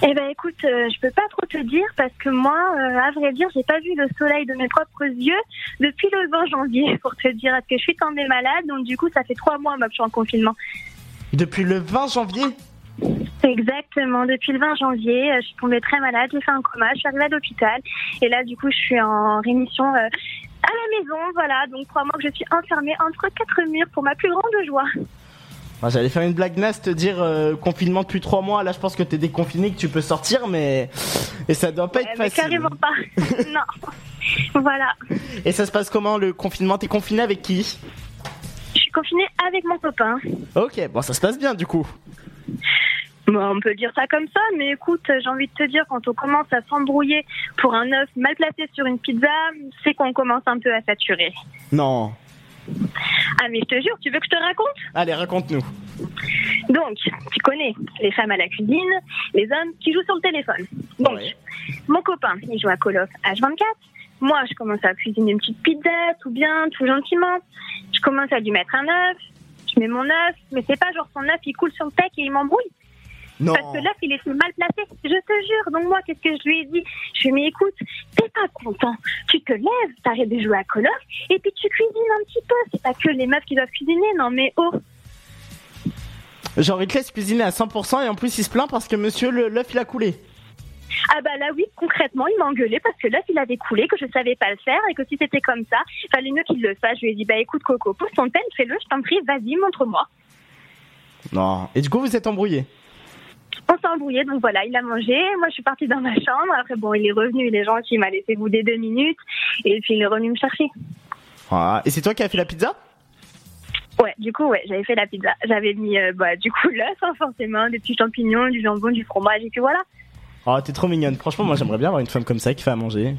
Eh ben écoute, euh, je peux pas trop te dire parce que moi, euh, à vrai dire, j'ai pas vu le soleil de mes propres yeux depuis le 20 janvier pour te dire parce que je suis tombée malade, donc du coup ça fait trois mois moi, que je suis en confinement. Depuis le 20 janvier? Exactement, depuis le 20 janvier, euh, je suis tombée très malade, j'ai fait un coma, je suis arrivée à l'hôpital et là du coup je suis en rémission euh, à la maison, voilà, donc trois mois que je suis enfermée entre quatre murs pour ma plus grande joie. J'allais faire une blague naze, te dire euh, confinement depuis trois mois. Là, je pense que t'es déconfiné, que tu peux sortir, mais et ça doit pas Euh, être mais facile. carrément pas. non. Voilà. Et ça se passe comment le confinement? T'es confiné avec qui? Je suis confinée avec mon copain. Ok, bon, ça se passe bien du coup. Bon, on peut dire ça comme ça, mais écoute, j'ai envie de te dire, quand on commence à s'embrouiller pour un œuf mal placé sur une pizza, c'est qu'on commence un peu à saturer. Non. Ah, mais je te jure, tu veux que je te raconte? Allez, raconte-nous. Donc, tu connais les femmes à la cuisine, les hommes qui jouent sur le téléphone. Donc, mon copain, il joue à Call of H24. Moi, je commence à cuisiner une petite pizza, tout bien, tout gentiment. Je commence à lui mettre un œuf. Je mets mon œuf, mais c'est pas genre son œuf, il coule sur le tech et il m'embrouille. Non. Parce que l'œuf, il était mal placé. Je te jure. Donc moi, qu'est-ce que je lui ai dit? Je lui ai dit, mais écoute, t'es pas content. Tu te lèves, t'arrêtes de jouer à Call of, et puis tu cuisines un petit peu. C'est pas que les meufs qui doivent cuisiner, non mais oh. Genre, il te laisse cuisiner à 100% et en plus, il se plaint parce que monsieur, l'œuf, il a coulé. Ah bah là oui, concrètement, il m'a engueulé parce que l'œuf il avait coulé, que je savais pas le faire et que si c'était comme ça, fallait mieux qu'il le fasse. Je lui ai dit bah écoute Coco, pousse ton pen, fais-le, je t'en prie, vas-y, montre-moi. Non. Et du coup, vous êtes embrouillés On s'est embrouillé, donc voilà, il a mangé. Moi je suis partie dans ma chambre. Après bon, il est revenu, il est gentil, il m'a laissé bouder deux minutes et puis il est revenu me chercher. Ah, Et c'est toi qui as fait la pizza? Ouais, du coup ouais, j'avais fait la pizza. J'avais mis euh, bah du coup l'œuf hein, forcément, des petits champignons, du jambon, du fromage et puis voilà. Oh, t'es trop mignonne. Franchement, moi, j'aimerais bien avoir une femme comme ça qui fait à manger.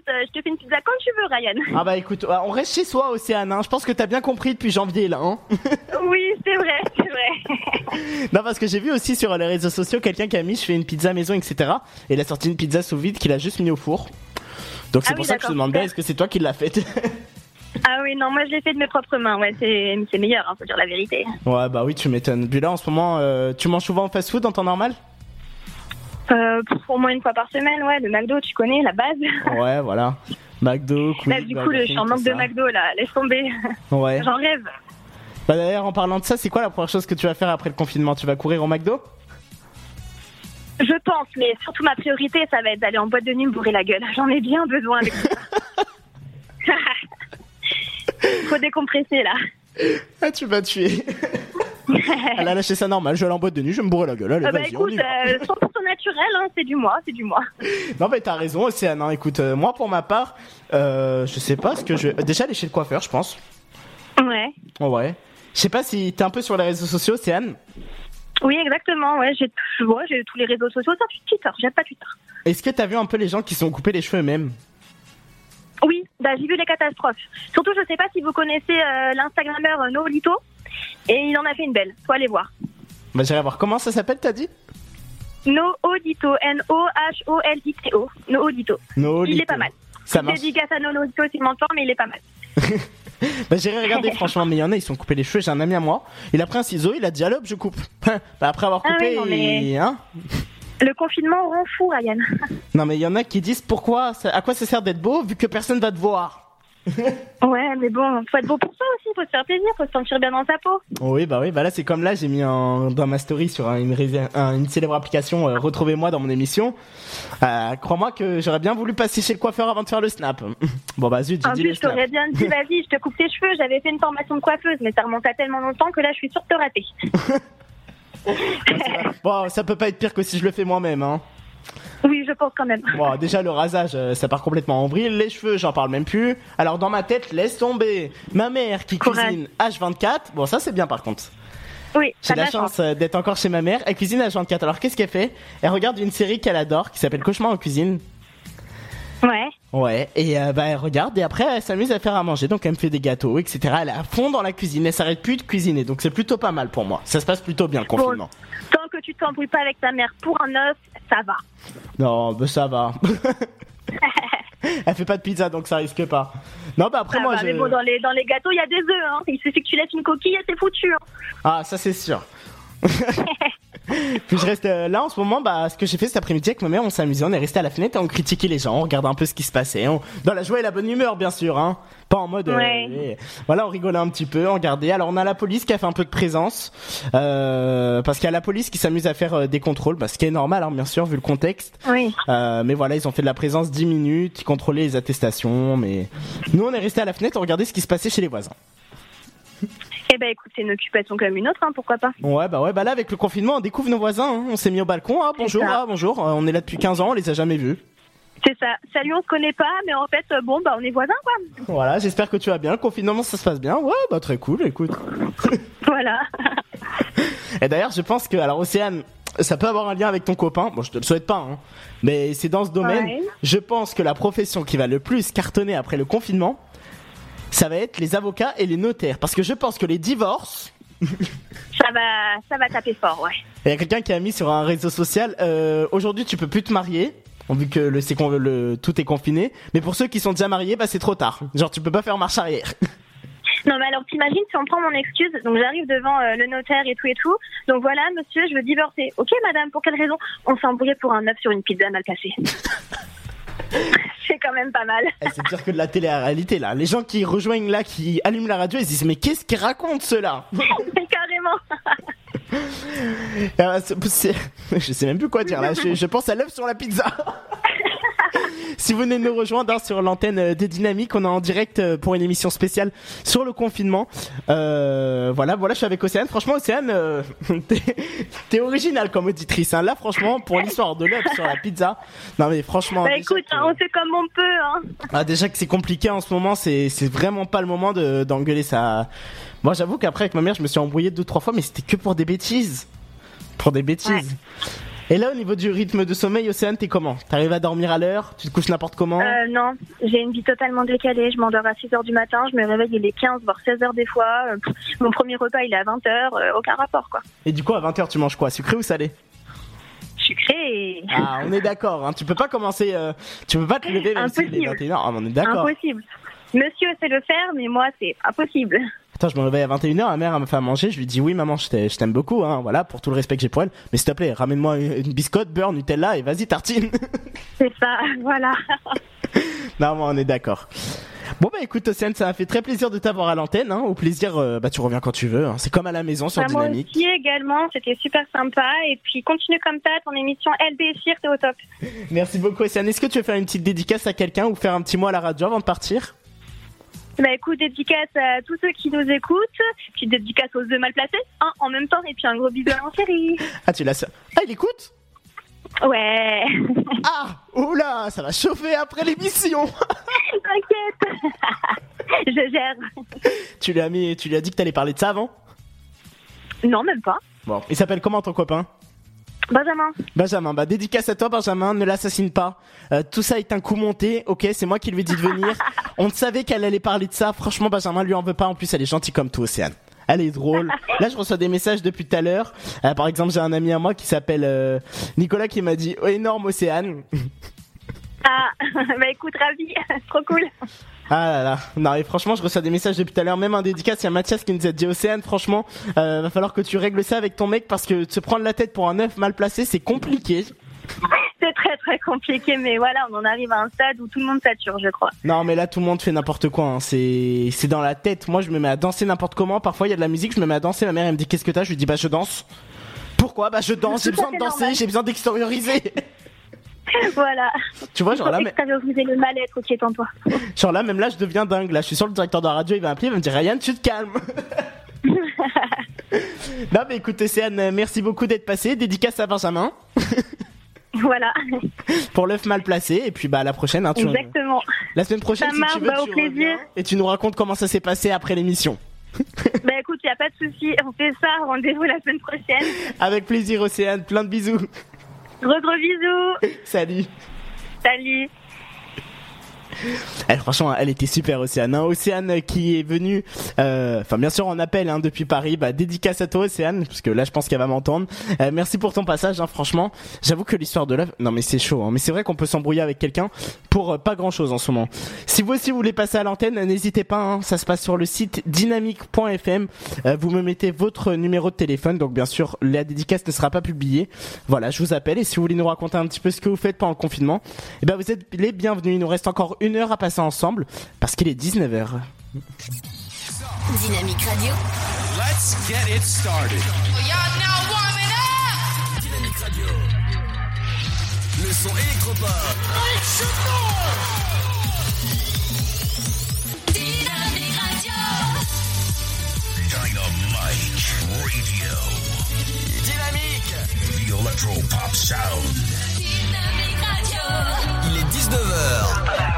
Écoute, euh, je te fais une pizza quand tu veux, Ryan. Ah bah écoute, on reste chez soi, Océane. Hein. Je pense que t'as bien compris depuis janvier là. Hein oui, c'est vrai, c'est vrai. non, parce que j'ai vu aussi sur les réseaux sociaux quelqu'un qui a mis je fais une pizza maison, etc. Et il a sorti une pizza sous vide qu'il a juste mis au four. Donc c'est Ah pour oui, ça que je te d'accord, demande bien, super. est-ce que c'est toi qui l'as faite? Ah oui, non, moi je l'ai fait de mes propres mains, ouais, c'est c'est meilleur, hein, faut dire la vérité. Ouais, bah oui, tu m'étonnes. Puis là, en ce moment, euh, tu manges souvent en fast-food en temps normal? Euh, au moins une fois par semaine, ouais, le McDo, tu connais, la base. Ouais, voilà. McDo, Quick, Là, du coup, le, je suis en manque de McDo, là, laisse tomber. Ouais. J'en rêve. Bah d'ailleurs, en parlant de ça, c'est quoi la première chose que tu vas faire après le confinement? Tu vas courir au McDo? Je pense, mais surtout ma priorité, ça va être d'aller en boîte de nuit me bourrer la gueule. J'en ai bien besoin avec ça. Faut décompresser, là. Ah, tu vas tuer. Elle a lâché ça normal, je vais aller en boîte de nuit, je vais me bourrer la gueule. Allez, Ah bah écoute, euh, 100% naturel, hein, c'est du moi, c'est du moi. Non mais t'as raison Océane, hein. écoute, euh, moi pour ma part, euh, je sais pas ce que je... Déjà aller chez le coiffeur je pense. Ouais. Ouais. Je sais pas si t'es un peu sur les réseaux sociaux Océane. Oui, exactement, ouais, j'ai ouais, j'ai tous les réseaux sociaux, sauf Twitter, j'aime pas Twitter. Est-ce que t'as vu un peu les gens qui se sont coupés les cheveux eux-mêmes Oui, bah, j'ai vu les catastrophes. Surtout, je sais pas si vous connaissez euh, l'Instagrammeur euh, Noolito, et il en a fait une belle, faut aller voir. Bah j'irai voir, comment ça s'appelle t'as dit? Noolito, N-O-H-O-L-I-T-O, Noolito. No Il est pas mal. Ça marche. Dédicace à Noolito s'il m'entend, mais il est pas mal. Bah j'irai regarder franchement, mais il y en a ils se sont coupés les cheveux, j'ai un ami à moi, il a pris un ciseau, il a dit allez hop je coupe. bah après avoir Ah coupé, oui, non, mais- hein Le confinement rend fou, Ryan. Non mais il y en a qui disent pourquoi, ça- à quoi ça sert d'être beau vu que personne va te voir? Ouais, mais bon, faut être beau pour ça aussi, faut se faire plaisir, faut se sentir bien dans sa peau. Oui, bah oui, bah là c'est comme là, j'ai mis un, dans ma story sur un- une, rés- un- une célèbre application, euh, retrouvez-moi dans mon émission. Euh, Crois-moi que j'aurais bien voulu passer chez le coiffeur avant de faire le snap. bon bah zut, j'ai dit plus, le snap. bien dit, vas-y, je te coupe tes cheveux. J'avais fait une formation de coiffeuse, mais ça remonte à tellement longtemps que là, je suis sûre de te rater. Bon, ça peut pas être pire que si je le fais moi-même, hein. Oui, je pense quand même. Bon, déjà le rasage, euh, ça part complètement en vrille. Les cheveux, j'en parle même plus. Alors dans ma tête, laisse tomber. Ma mère qui cuisine H24. Bon, ça c'est bien par contre. Oui, J'ai la chance euh, d'être encore chez ma mère. Elle cuisine H24. Alors qu'est-ce qu'elle fait? Elle regarde une série qu'elle adore qui s'appelle Cauchemar en cuisine. Ouais. Ouais, et euh, bah elle regarde et après elle s'amuse à faire à manger, donc elle me fait des gâteaux, etc. Elle est à fond dans la cuisine, elle s'arrête plus de cuisiner, donc c'est plutôt pas mal pour moi. Ça se passe plutôt bien le confinement. Tu t'embrouilles pas avec ta mère pour un œuf, ça va. Non, bah ça va. elle fait pas de pizza, donc ça risque pas. Non, bah après moi va, je... Mais bon, dans les, dans les gâteaux, il y a des œufs. Hein. Il suffit que tu laisses une coquille et c'est foutu. hein. Ah, ça c'est sûr. Puis je reste euh, là en ce moment, bah ce que j'ai fait cet après-midi avec ma mère, on s'amusait, on est resté à la fenêtre et on critiquait les gens, on regardait un peu ce qui se passait, on- dans la joie et la bonne humeur bien sûr, hein. Pas en mode, euh, Ouais. eh, voilà, on rigolait un petit peu, on regardait. Alors on a la police qui a fait un peu de présence, euh, parce qu'il y a la police qui s'amuse à faire des contrôles, bah, ce qui est normal hein, bien sûr vu le contexte. Oui. Euh, mais voilà, ils ont fait de la présence 10 minutes, ils contrôlaient les attestations, mais nous on est resté à la fenêtre, on regardait ce qui se passait chez les voisins. Eh ben, écoute, c'est une occupation comme une autre, hein, pourquoi pas. Ouais, bah ouais, bah là, avec le confinement, on découvre nos voisins. hein. On s'est mis au balcon. Ah, bonjour, ah, bonjour. Euh, on est là depuis 15 ans, on les a jamais vus. C'est ça. Salut, on se connaît pas, mais en fait, euh, bon, bah, on est voisins, quoi. Voilà, j'espère que tu vas bien. Le confinement, ça se passe bien. Ouais, bah très cool, écoute. Voilà. Et d'ailleurs, je pense que, alors, Océane, ça peut avoir un lien avec ton copain. Bon, je te le souhaite pas, hein. Mais c'est dans ce domaine. Ouais. Je pense que la profession qui va le plus cartonner après le confinement, ça va être les avocats et les notaires. Parce que je pense que les divorces, Ça va, ça va taper fort, ouais. Il y a quelqu'un qui a mis sur un réseau social euh, aujourd'hui tu peux plus te marier vu que le, le tout est confiné mais pour ceux qui sont déjà mariés bah c'est trop tard genre tu peux pas faire marche arrière Non, mais alors, t'imagines si on prend mon excuse, donc j'arrive devant euh, le notaire et tout et tout. Donc voilà, monsieur, je veux divorcer. Ok, madame, pour quelle raison? On s'est embrouillé pour un œuf sur une pizza mal cassée. C'est quand même pas mal. Eh, c'est pire que de la télé-réalité là les gens qui rejoignent là qui allument la radio ils se disent mais qu'est-ce qu'ils racontent ceux-là? Carrément. C'est- je sais même plus quoi dire là je, je pense à l'œuf sur la pizza Si vous venez de nous rejoindre hein, sur l'antenne euh, des Dynamiques, on est en direct euh, pour une émission spéciale sur le confinement. Euh, voilà, voilà, je suis avec Océane. Franchement, Océane, euh, t'es, originale comme auditrice. Hein. Là, franchement, pour l'histoire de l'œuf sur la pizza, non mais franchement, Bah écoute, que- hein, on fait comme on peut, hein. ah, déjà que c'est compliqué en ce moment, c'est, vraiment pas le moment de, d'engueuler ça. Moi, j'avoue qu'après avec ma mère, je me suis embrouillé deux trois fois, mais c'était que pour des bêtises, pour des bêtises. Et là, au niveau du rythme de sommeil, Océane, t'es comment? T'arrives à dormir à l'heure? Tu te couches n'importe comment? Euh, non, j'ai une vie totalement décalée. Je m'endors à 6 heures du matin, je me réveille, il est 15, voire 16 heures des fois. Euh, mon premier repas, il est à 20 heures, euh, aucun rapport, quoi. Et du coup, à 20h, tu manges quoi? Sucré ou salé? Sucré. Ah, on est d'accord. Hein. Tu peux pas commencer. euh, Tu peux pas te lever même s'il est Impossible. 21h. Ah, on est d'accord. Impossible. Monsieur sait le faire, mais moi, c'est impossible. Attends, je me réveille à 21h, ma mère elle me fait à manger, je lui dis oui maman, je t'ai- je t'aime beaucoup, hein, voilà, pour tout le respect que j'ai pour elle. Mais s'il te plaît, ramène-moi une, biscotte, beurre, Nutella et vas-y tartine. C'est ça, voilà. non, mais on est d'accord. Bon bah écoute Océane, ça m'a fait très plaisir de t'avoir à l'antenne, hein. au plaisir, euh, bah tu reviens quand tu veux, hein. c'est comme à la maison sur Bah, moi Dynamique. aussi également, c'était super sympa. Et puis, continue comme ça, ton émission Elle déchire, t'es au top. Merci beaucoup Océane, est-ce que tu veux faire une petite dédicace à quelqu'un ou faire un petit mot à la radio avant de partir? Bah écoute, dédicace à tous ceux qui nous écoutent, puis dédicace aux deux mal placés, hein, en même temps, et puis un gros bisou à chérie. Ah tu l'as... Ah il écoute? Ouais. Ah Oula, ça va chauffer après l'émission T'inquiète. Je gère. Tu lui as mis, tu lui as dit que t'allais parler de ça avant? Non, même pas. Bon, il s'appelle comment ton copain? Benjamin. Benjamin, bah dédicace à toi Benjamin, ne l'assassine pas. Euh, tout ça est un coup monté, ok, c'est moi qui lui ai dit de venir. On savait qu'elle allait parler de ça, franchement Benjamin lui en veut pas, en plus elle est gentille comme toi Océane. Elle est drôle. Là, je reçois des messages depuis tout à l'heure. Euh, par exemple, j'ai un ami à moi qui s'appelle euh, Nicolas qui m'a dit oh, énorme Océane. Ah, bah écoute, ravi. Trop cool. Ah là là. Non, et franchement, je reçois des messages depuis tout à l'heure. Même un dédicace, il y a Mathias qui nous a dit Océane, franchement, euh, va falloir que tu règles ça avec ton mec parce que se prendre la tête pour un œuf mal placé, c'est compliqué. C'est très très compliqué, mais voilà, on en arrive à un stade où tout le monde sature, je crois. Non, mais là, tout le monde fait n'importe quoi. hein. C'est, c'est dans la tête. Moi, je me mets à danser n'importe comment. Parfois, il y a de la musique, je me mets à danser. Ma mère, elle me dit qu'est-ce que t'as? Je lui dis bah je danse. Pourquoi? Bah je danse. J'ai besoin de danser. J'ai besoin d'extérioriser. Voilà. Tu vois, genre là, mais- le mal-être qui est en toi. Genre là, même là, je deviens dingue. Là, je suis sur le directeur de la radio. Il va m'appeler, il va me dire Ryan, tu te calmes. non, mais écoute, Océane, merci beaucoup d'être passé. Dédicace à Benjamin Voilà. pour l'œuf mal placé. Et puis bah à la prochaine. Hein, tu- Exactement. La semaine prochaine, Ça si marche, tu veux, bah, au plaisir. et tu nous racontes comment ça s'est passé après l'émission. bah écoute, y a pas de souci. On fait ça. Rendez-vous la semaine prochaine. Avec plaisir, Océane. Plein de bisous. Gros gros bisous. Salut. Salut. Elle, franchement, elle était super, Océane. hein. Océane qui est venue, euh, enfin bien sûr en appel hein, depuis Paris. Bah, dédicace à toi, Océane, parce que là, je pense qu'elle va m'entendre. Euh, merci pour ton passage. Hein, franchement, j'avoue que l'histoire de l'œuf, non mais c'est chaud. hein. mais c'est vrai qu'on peut s'embrouiller avec quelqu'un pour euh, pas grand chose en ce moment. Si vous aussi vous voulez passer à l'antenne, n'hésitez pas. hein. ça se passe sur le site dynamique.fm. Euh, vous me mettez votre numéro de téléphone. Donc bien sûr, la dédicace ne sera pas publiée. Voilà, je vous appelle et si vous voulez nous raconter un petit peu ce que vous faites pendant le confinement, eh ben vous êtes les bienvenus. Il nous reste encore une heure à passer ensemble parce qu'il est 19h. Dynamique Radio. Let's get it started. Dynamique Radio. Le son électropop. Dynamique Radio. Dynamite Radio. Dynamique. The Electro Pop Sound. Dynamique Radio. Il est 19h.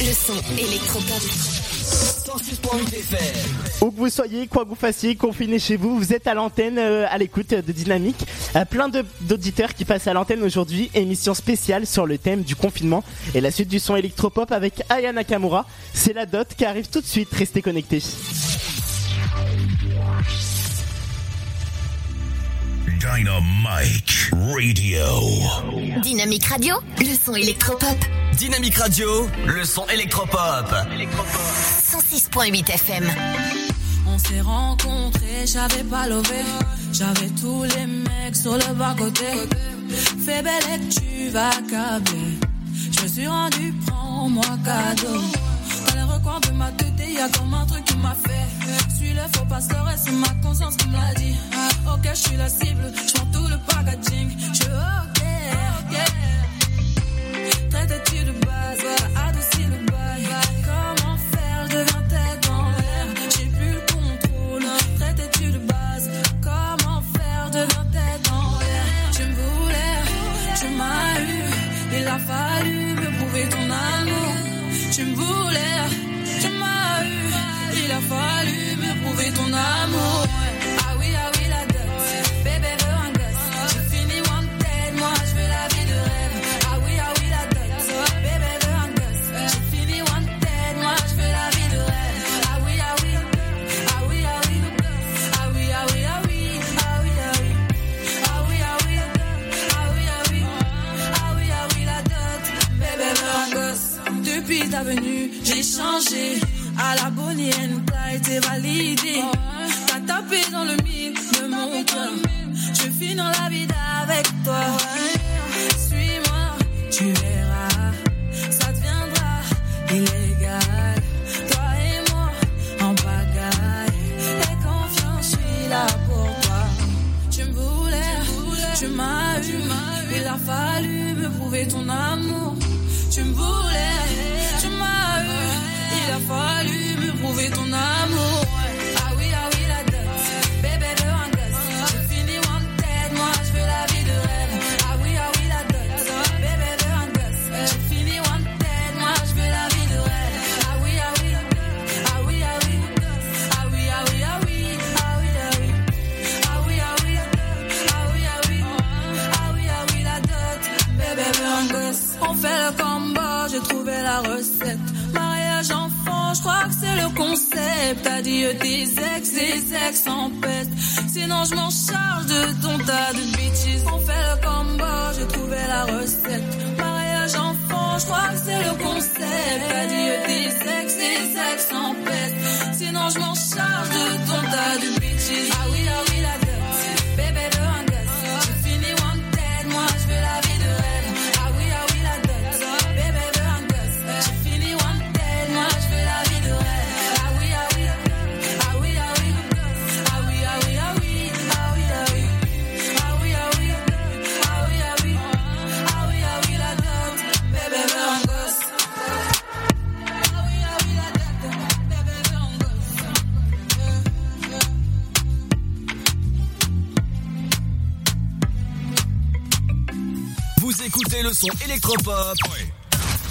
Le son électropop. 106.8 FM. Où que vous soyez, quoi que vous fassiez, confiné chez vous, vous êtes à l'antenne, euh, à l'écoute de Dynamique. Euh, plein d'auditeurs qui passent à l'antenne aujourd'hui. Émission spéciale sur le thème du confinement et la suite du son électropop avec Aya Nakamura. C'est la dot qui arrive tout de suite. Restez connectés. Dynamite Radio. Dynamique Radio. Le son électropop. Dynamique Radio, le son électropop. 106.8 FM. On s'est rencontrés, j'avais pas levé. J'avais tous les mecs sur le bas-côté. Fais belle et tu vas câbler. Je me suis rendu, prends-moi cadeau. Les recoins de ma tête, y a comme un truc qui m'a fait. Suis le faux pasteur et c'est ma conscience qui me l'a dit. Ok, je suis la cible, je tout le packaging. Je ok, ok. Traite-tu de base, adoucis le bail. Comment faire, je deviens tête en l'air. J'ai plus le contrôle. Traite-tu de base, comment faire, je deviens tête en l'air. Tu me voulais, tu m'as eu. Il a fallu me prouver ton amour. Tu me voulais, tu m'as eu. Il a fallu me prouver ton amour. Ah oui, ah oui, la dot. Bébé depuis ta venue, j'ai changé. À la bonienne, t'as été validé. T'as tapé dans le mille de mon cœur. Je finis dans la vie avec toi. Suis-moi, tu verras. Ça deviendra illégal. Toi et moi, en bagaille. Et confiance, je suis là pour toi. Tu me voulais, tu m'as eu. Il a fallu me prouver ton amour. Tu me voulais, tu m'as eu. Il a fallu me prouver ton amour.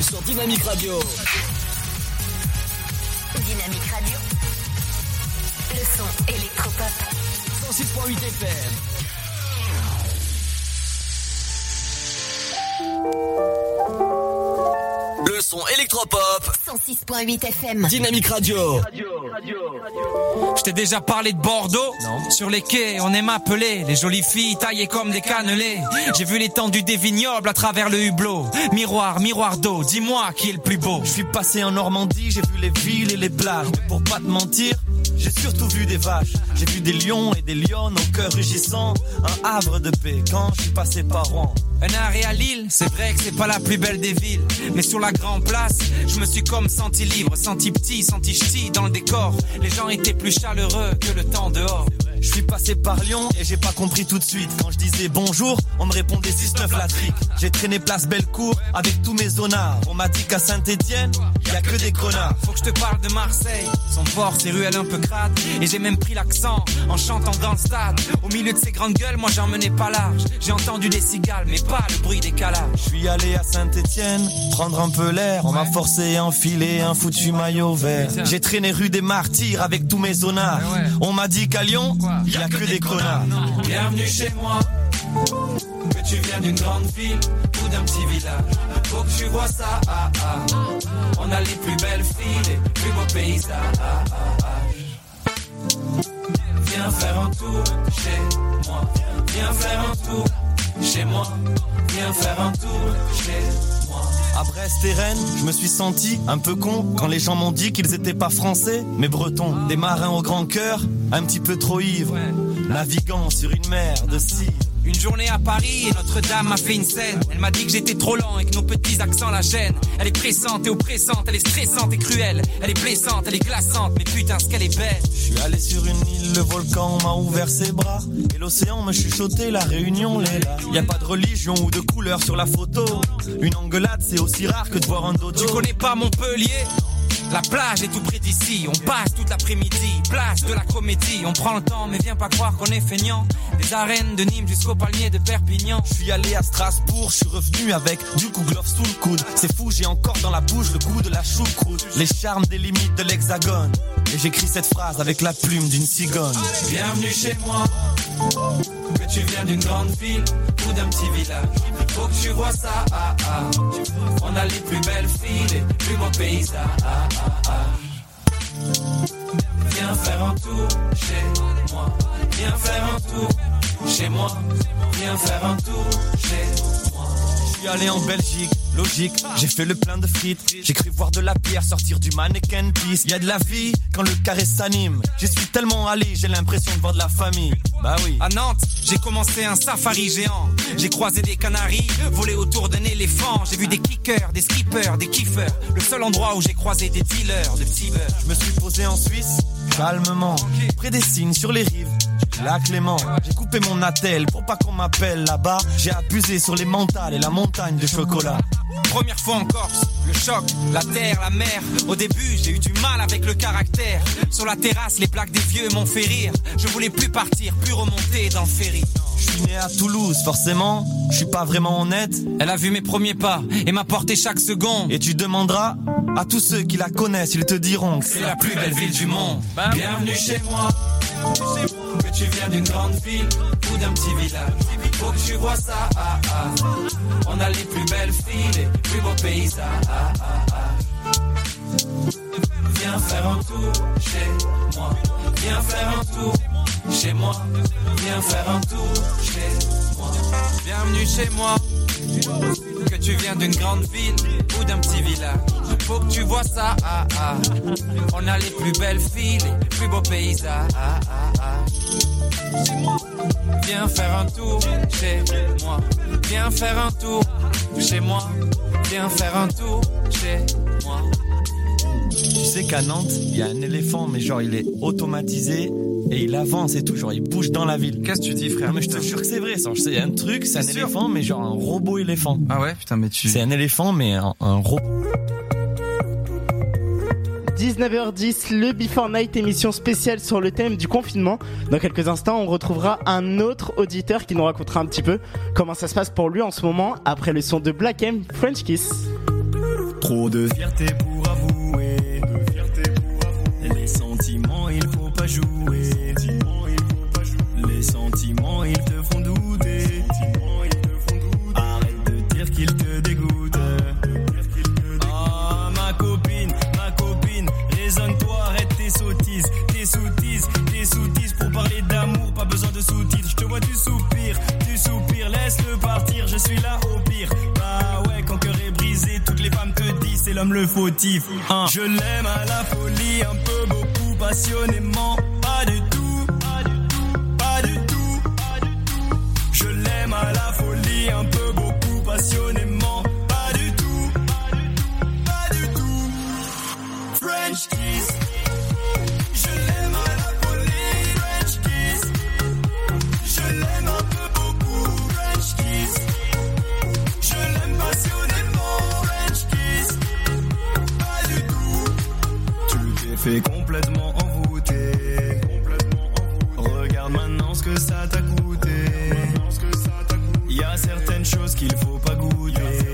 Sur Dynamique Radio. Dynamique Radio. Le son électropop. 106.8 FM. Le son électropop. 106.8 FM. Dynamique Radio. Je t'ai déjà parlé de Bordeaux Sur les quais, on aime appeler les jolies filles taillées comme des cannelés. J'ai vu l'étendue des vignobles à travers le hublot. Miroir, miroir d'eau, dis-moi qui est le plus beau. Je suis passé en Normandie, j'ai vu les villes et les plages. Mais pour pas te mentir, j'ai surtout vu des vaches. J'ai vu des lions et des lionnes au cœur rugissant. Un havre de paix quand je suis passé par Rouen. Un arrêt à c'est vrai que c'est pas la plus belle des villes. Mais sur la grande place, je me suis comme senti libre, senti petit, senti ch'ti dans le décor. Les gens étaient plus chaleureux que le temps dehors. Je suis passé par Lyon et j'ai pas compris tout de suite. Quand je disais bonjour, on me répondait 6-9 la trique. J'ai traîné place Bellecour avec tous mes zonards. On m'a dit qu'à Saint-Etienne, y a que des grenards. Faut que je te parle de Marseille. Son port, ses ruelles un peu crades. Et j'ai même pris l'accent en chantant dans le stade. Au milieu de ces grandes gueules, moi j'en menais pas large. J'ai entendu des cigales, mais pas le bruit des calages. Je suis allé à Saint-Etienne, prendre un peu l'air. On m'a forcé à enfiler un foutu maillot vert. J'ai traîné rue des Martyrs avec tous mes zonards. On m'a dit qu'à Lyon, y a que des connards. Bienvenue chez moi. Que tu viens d'une grande ville ou d'un petit village. Faut que tu vois ça. ah, ah. On a les plus belles filles, les plus beaux paysages. Viens faire un tour chez moi. Viens faire un tour chez moi. Viens faire un tour chez moi. À Brest et Rennes, je me suis senti un peu con quand les gens m'ont dit qu'ils étaient pas français, mais bretons. Des marins au grand cœur, un petit peu trop ivres, naviguant sur une mer de cire. Une journée à Paris et Notre-Dame m'a fait une scène. Elle m'a dit que j'étais trop lent et que nos petits accents la gênent. Elle est pressante et oppressante, elle est stressante et cruelle. Elle est blessante, elle est glaçante, mais putain, ce qu'elle est belle. Je suis allé sur une île, le volcan m'a ouvert ses bras. Et l'océan me chuchotait, la réunion l'est là. Y a pas de religion ou de couleur sur la photo. Une engueulade, c'est aussi rare que de voir un dodo. Tu connais pas Montpellier? La plage est tout près d'ici, on passe toute l'après-midi, place de la comédie, on prend le temps mais viens pas croire qu'on est feignant. Des arènes de Nîmes jusqu'au palmier de Perpignan. Je suis allé à Strasbourg, je suis revenu avec du coup glove sous le coude. C'est fou, j'ai encore dans la bouche le goût de la choucroute. Les charmes des limites de l'hexagone. Et j'écris cette phrase avec la plume d'une cigogne. Bienvenue chez moi, que tu viens d'une grande ville ou d'un petit village. Faut que tu vois ça, ah, ah. on a les plus belles filles, les plus beaux paysages. Viens faire un tour chez moi, viens faire un tour chez moi, viens faire un tour chez moi. Suis allé en Belgique, logique. J'ai fait le plein de frites. J'ai cru voir de la pierre sortir du mannequin piece. Y a de la vie quand le carré s'anime. J'y suis tellement allé, j'ai l'impression de voir de la famille. Bah oui. À Nantes, j'ai commencé un safari géant. J'ai croisé des canaris, volé autour d'un éléphant. J'ai vu des kickers, des skippers, des kiffers. Le seul endroit où j'ai croisé des dealers de petits. Je me suis posé en Suisse, calmement. Près des signes sur les rives. La Clément, j'ai coupé mon attel pour pas qu'on m'appelle là-bas. J'ai abusé sur les mentales et la montagne de chocolat. Première fois en Corse, le choc, la terre, la mer. Au début, j'ai eu du mal avec le caractère. Sur la terrasse, les plaques des vieux m'ont fait rire. Je voulais plus partir, plus remonter dans le ferry. Je suis né à Toulouse, forcément, je suis pas vraiment honnête. Elle a vu mes premiers pas et m'a porté chaque seconde. Et tu demanderas à tous ceux qui la connaissent, ils te diront que C'est la plus belle ville du monde. Bienvenue chez moi. Que tu viens d'une grande ville ou d'un petit village. Faut que tu vois ça. ah, ah. On a les plus belles filles, les plus beaux paysages. ah. Viens faire un tour chez moi. Viens faire un tour chez moi. Viens faire un tour chez moi. Bienvenue chez moi. Tu viens d'une grande ville ou d'un petit village. Faut que tu vois ça. ah, ah. On a les plus belles filles, les plus beaux paysages. ah, ah, ah. Viens faire un tour chez moi. Viens faire un tour chez moi. Viens faire un tour chez moi. Tu sais qu'à Nantes, il y a un éléphant, mais genre il est automatisé et il avance et tout, genre il bouge dans la ville. Qu'est-ce que tu dis, frère? Non, mais je te jure que c'est vrai, ça. C'est un truc, c'est un sûr éléphant, mais genre un robot éléphant. Ah ouais, putain, mais tu. C'est un éléphant, mais un, un robot. 19h10, le Before Night, émission spéciale sur le thème du confinement. Dans quelques instants, on retrouvera un autre auditeur qui nous racontera un petit peu comment ça se passe pour lui en ce moment après le son de Black M, French Kiss. Trop de fierté pour avouer. Tu soupires, tu soupires, laisse-le partir, je suis là au pire. Bah ouais, quand cœur est brisé, toutes les femmes te disent c'est l'homme le fautif. Hein. Je l'aime à la folie, un peu beaucoup, passionnément, pas du tout, pas du tout. Je l'aime à la folie, un peu beaucoup, passionnément, pas du tout, pas du tout. French kiss. Fait complètement envoûter. Regarde maintenant ce que ça t'a coûté. Y a certaines choses qu'il faut pas goûter.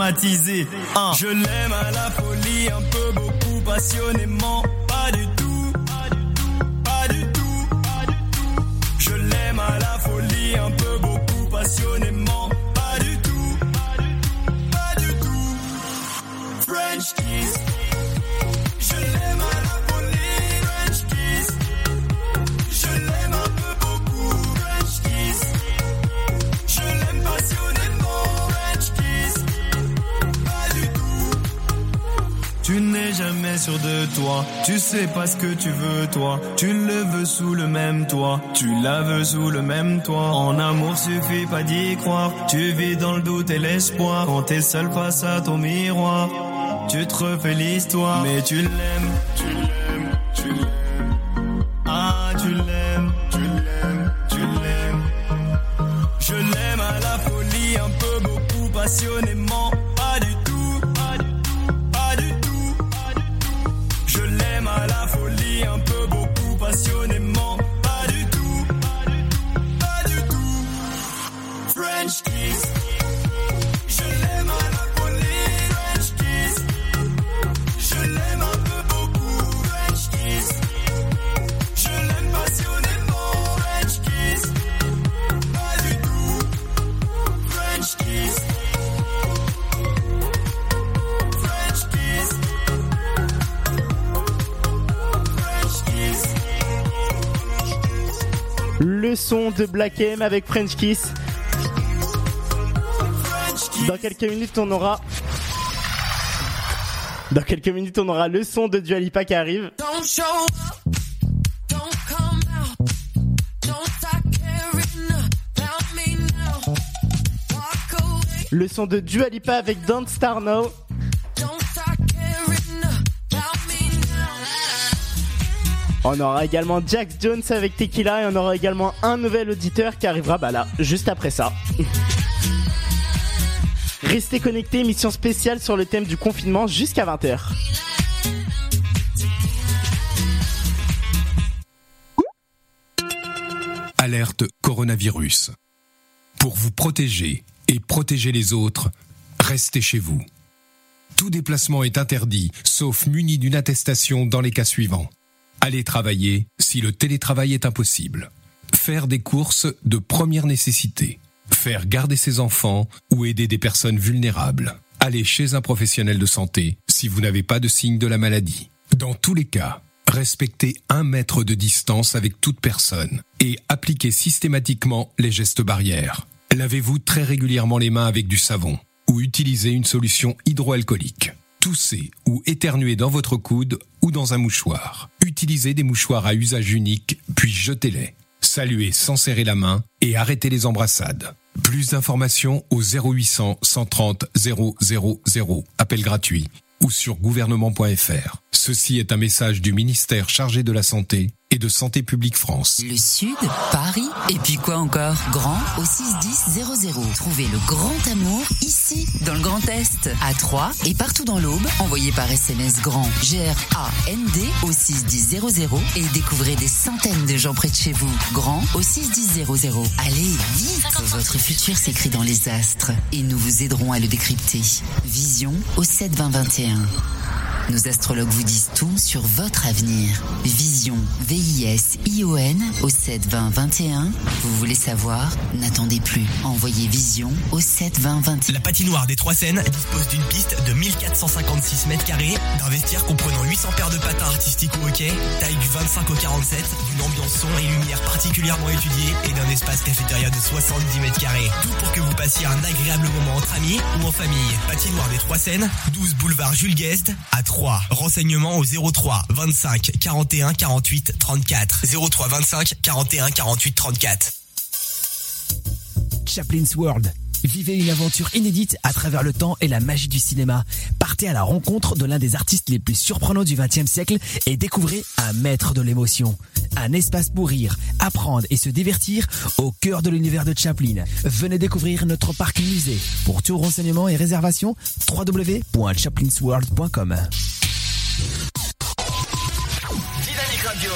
Hein. Je l'aime à la folie, un peu beaucoup, passionnément. Tu sais pas ce que tu veux toi, tu le veux sous le même toit, tu la veux sous le même toit. En amour suffit pas d'y croire, tu vis dans le doute et l'espoir, quand t'es seul face à ton miroir, tu te refais l'histoire, mais tu l'aimes, de Black M avec French Kiss. Dans quelques minutes, on aura. Dans quelques minutes, on aura le son de Dua Lipa qui arrive. Le son de Dua Lipa avec Don't Star Now. On aura également Jax Jones avec Tequila et on aura également un nouvel auditeur qui arrivera bah là, juste après ça. Restez connectés, émission spéciale sur le thème du confinement jusqu'à 20h. Alerte coronavirus. Pour vous protéger et protéger les autres, restez chez vous. Tout déplacement est interdit, sauf muni d'une attestation dans les cas suivants. Aller travailler si le télétravail est impossible. Faire des courses de première nécessité. Faire garder ses enfants ou aider des personnes vulnérables. Aller chez un professionnel de santé si vous n'avez pas de signe de la maladie. Dans tous les cas, respectez un mètre de distance avec toute personne et appliquez systématiquement les gestes barrières. Lavez-vous très régulièrement les mains avec du savon ou utilisez une solution hydroalcoolique. Toussez ou éternuez dans votre coude ou dans un mouchoir. Utilisez des mouchoirs à usage unique, puis jetez-les. Saluez sans serrer la main et arrêtez les embrassades. Plus d'informations au 0800 130 000, appel gratuit, ou sur gouvernement.fr. Ceci est un message du ministère chargé de la Santé et de Santé publique France. Le Sud, Paris, et puis quoi encore? Grand au 61000. Trouvez le grand amour ici, dans le Grand Est, à Troyes et partout dans l'Aube. Envoyez par SMS grand G-R-A-N-D au 61000 et découvrez des centaines de gens près de chez vous. Grand au 61000. Allez, vite Votre futur s'écrit dans les astres et nous vous aiderons à le décrypter. Vision au 72021. Nos astrologues vous disent tout sur votre avenir. Vision, V-I-S-I-O-N au 7 20 21. Vous voulez savoir? N'attendez plus. Envoyez Vision au 7 20 21. La patinoire des Trois Seines dispose d'une piste de 1456 mètres carrés, d'un vestiaire comprenant 800 paires de patins artistiques au hockey, taille du 25 au 47, d'une ambiance son et lumière particulièrement étudiée et d'un espace cafétéria de 70 mètres carrés. Tout pour que vous passiez un agréable moment entre amis ou en famille. Patinoire des Trois Seines, 12 boulevard Jules Guest à 3. Renseignements au 03 25 41 48 34. 03 25 41 48 34. Chaplin's World. Vivez une aventure inédite à travers le temps et la magie du cinéma. Partez à la rencontre de l'un des artistes les plus surprenants du XXe siècle et découvrez un maître de l'émotion. Un espace pour rire, apprendre et se divertir au cœur de l'univers de Chaplin. Venez découvrir notre parc musée. Pour tout renseignement et réservation, www.chaplinsworld.com. Dynamique Radio.